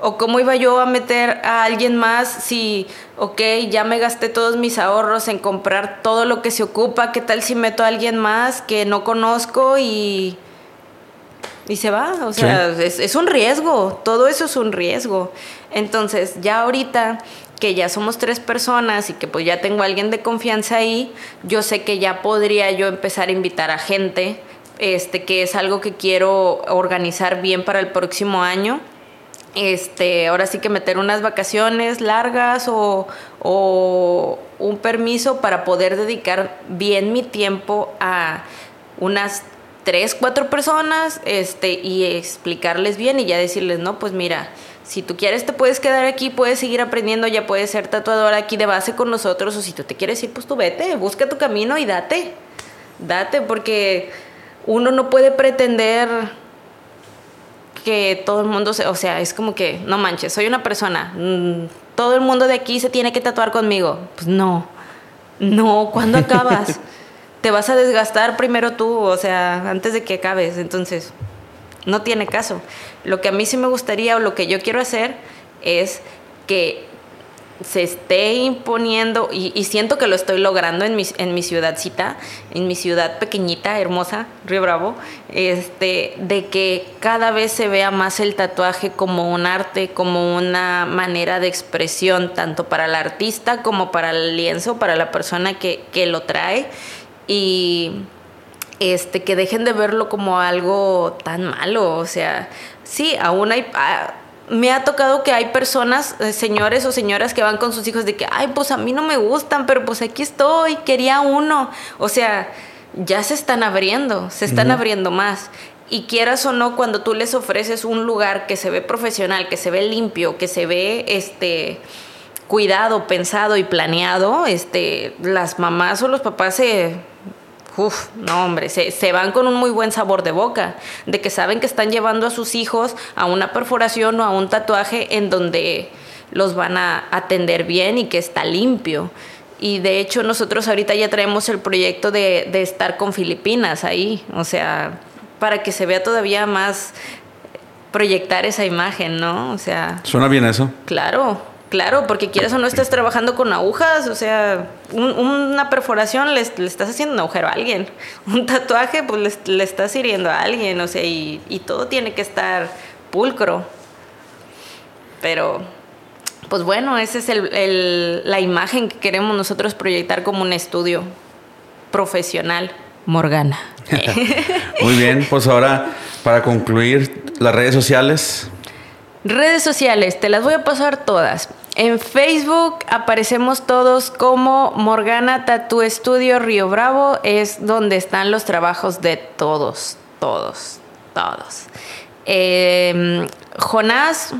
¿O cómo iba yo a meter a alguien más si, ok, ya me gasté todos mis ahorros en comprar todo lo que se ocupa? ¿Qué tal si meto a alguien más que no conozco y, y se va? O sea, es, es un riesgo, todo eso es un riesgo. Entonces, ya ahorita que ya somos tres personas y que pues ya tengo a alguien de confianza ahí, yo sé que ya podría yo empezar a invitar a gente, este, que es algo que quiero organizar bien para el próximo año. Este, ahora sí que meter unas vacaciones largas o, o un permiso para poder dedicar bien mi tiempo a unas tres, cuatro personas este, y explicarles bien y ya decirles, no, pues mira, si tú quieres te puedes quedar aquí, puedes seguir aprendiendo, ya puedes ser tatuador aquí de base con nosotros o si tú te quieres ir, pues tú vete, busca tu camino y date. Date porque uno no puede pretender que todo el mundo se, o sea, es como que, no manches, soy una persona, mm, todo el mundo de aquí se tiene que tatuar conmigo. Pues no, no, ¿cuándo acabas? te vas a desgastar primero tú, o sea, antes de que acabes, entonces no tiene caso. Lo que a mí sí me gustaría o lo que yo quiero hacer es que se esté imponiendo, y, siento que lo estoy logrando en mi, en mi ciudadcita, en mi ciudad pequeñita, hermosa, Río Bravo, este, de que cada vez se vea más el tatuaje como un arte, como una manera de expresión, tanto para el artista como para el lienzo, para la persona que, que lo trae. Y este, que dejen de verlo como algo tan malo. O sea, sí, aún hay... Ah, me ha tocado que hay personas, eh, señores o señoras que van con sus hijos de que, ay, pues a mí no me gustan, pero pues aquí estoy, quería uno. O sea, ya se están abriendo, se están abriendo más. Y quieras o no, cuando tú les ofreces un lugar que se ve profesional, que se ve limpio, que se ve este cuidado, pensado y planeado, este, las mamás o los papás se Uf, no hombre, se, van con un muy buen sabor de boca, de que saben que están llevando a sus hijos a una perforación o a un tatuaje en donde los van a atender bien y que está limpio. Y de hecho nosotros ahorita ya traemos el proyecto de, de estar con Filipinas ahí, o sea, para que se vea todavía más proyectar esa imagen, ¿no? O sea... ¿Suena bien eso? Claro, Claro, porque quieres o no estás trabajando con agujas, o sea, una perforación le, estás haciendo un agujero a alguien, un tatuaje pues le, estás hiriendo a alguien, o sea, y, todo tiene que estar pulcro. Pero, pues bueno, esa es la imagen que queremos nosotros proyectar como un estudio profesional. Morgana. Muy bien, pues ahora para concluir, las redes sociales. Redes sociales, te las voy a pasar todas. En Facebook aparecemos todos como Morgana Tattoo Studio Río Bravo, es donde están los trabajos de todos, todos, todos. Em, Jonás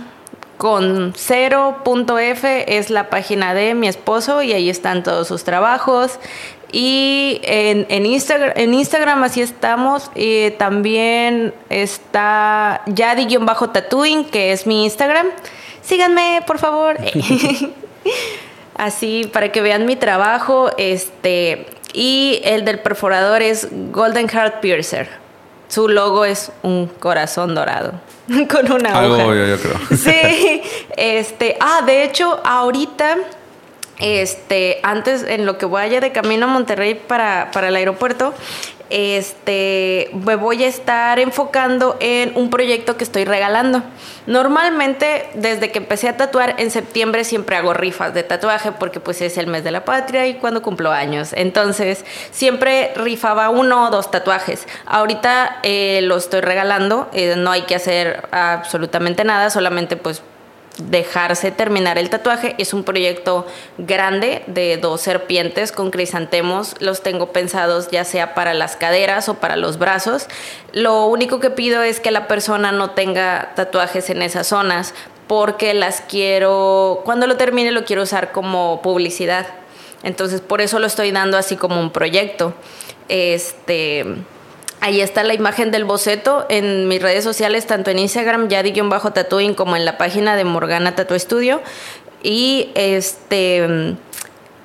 con 0.f es la página de mi esposo y ahí están todos sus trabajos. Y en, Instagram, así estamos. Y también está Yadi-Tattooing, que es mi Instagram. Síganme, por favor. así, para que vean mi trabajo. Este, y el del perforador es Golden Heart Piercer. Su logo es un corazón dorado con una Algo yo, yo creo. sí. Este, ah, de hecho, ahorita este, antes, en lo que vaya de camino a Monterrey para, para el aeropuerto, este, me voy a estar enfocando en un proyecto que estoy regalando. Normalmente, desde que empecé a tatuar en septiembre, siempre hago rifas de tatuaje porque pues es el mes de la patria y cuando cumplo años. Entonces, siempre rifaba uno o dos tatuajes. Ahorita eh, lo estoy regalando, eh, no hay que hacer absolutamente nada, solamente pues dejarse terminar el tatuaje. Es un proyecto grande de dos serpientes con crisantemos. Los tengo pensados ya sea para las caderas o para los brazos. Lo único que pido es que la persona no tenga tatuajes en esas zonas porque las quiero, cuando lo termine lo quiero usar como publicidad. Entonces por eso lo estoy dando así como un proyecto. Este Ahí está la imagen del boceto en mis redes sociales, tanto en Instagram, tattooing como en la página de Morgana Tattoo Studio. Y este.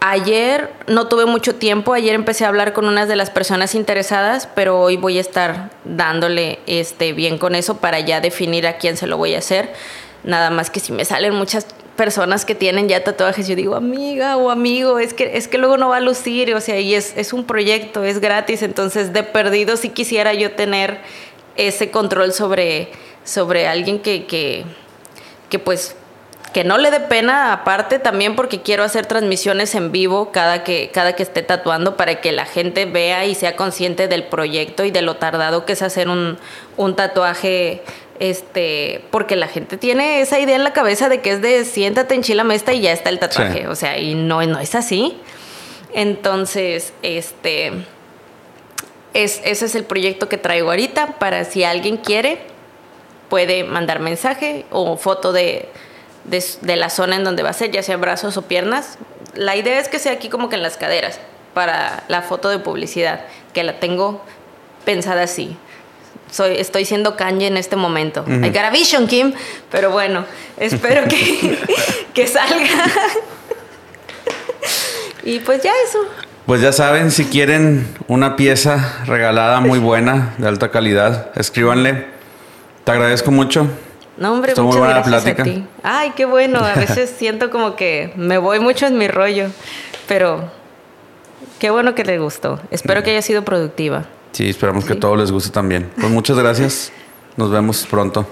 Ayer no tuve mucho tiempo, ayer empecé a hablar con unas de las personas interesadas, pero hoy voy a estar dándole este bien con eso para ya definir a quién se lo voy a hacer. Nada más que si me salen muchas personas que tienen ya tatuajes, yo digo, amiga o amigo, es que, es que luego no va a lucir, o sea, y es, es un proyecto, es gratis, entonces de perdido sí quisiera yo tener ese control sobre, sobre alguien que, que, que pues que no le dé pena aparte también porque quiero hacer transmisiones en vivo cada que cada que esté tatuando para que la gente vea y sea consciente del proyecto y de lo tardado que es hacer un, un tatuaje este, porque la gente tiene esa idea en la cabeza de que es de siéntate en chila mesta y ya está el tatuaje, o sea, y no, no es así. Entonces, este, es, ese es el proyecto que traigo ahorita para si alguien quiere, puede mandar mensaje o foto de, de, de la zona en donde va a ser, ya sea brazos o piernas. La idea es que sea aquí como que en las caderas, para la foto de publicidad, que la tengo pensada así soy, estoy siendo Kanye en este momento. Hay got vision, Kim, pero bueno, espero que, que salga. y pues ya eso. Pues ya saben, si quieren una pieza regalada muy buena, de alta calidad, escríbanle. Te agradezco mucho. No, hombre, Estuvo muchas muy buena gracias plática. a ti. Ay, qué bueno. A veces siento como que me voy mucho en mi rollo, pero qué bueno que le gustó. Espero que haya sido productiva. Sí, esperamos que a todos les guste también. Pues muchas gracias. Nos vemos pronto.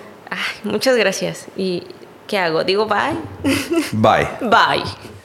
muchas gracias. ¿Y qué hago? Digo bye. Bye. Bye.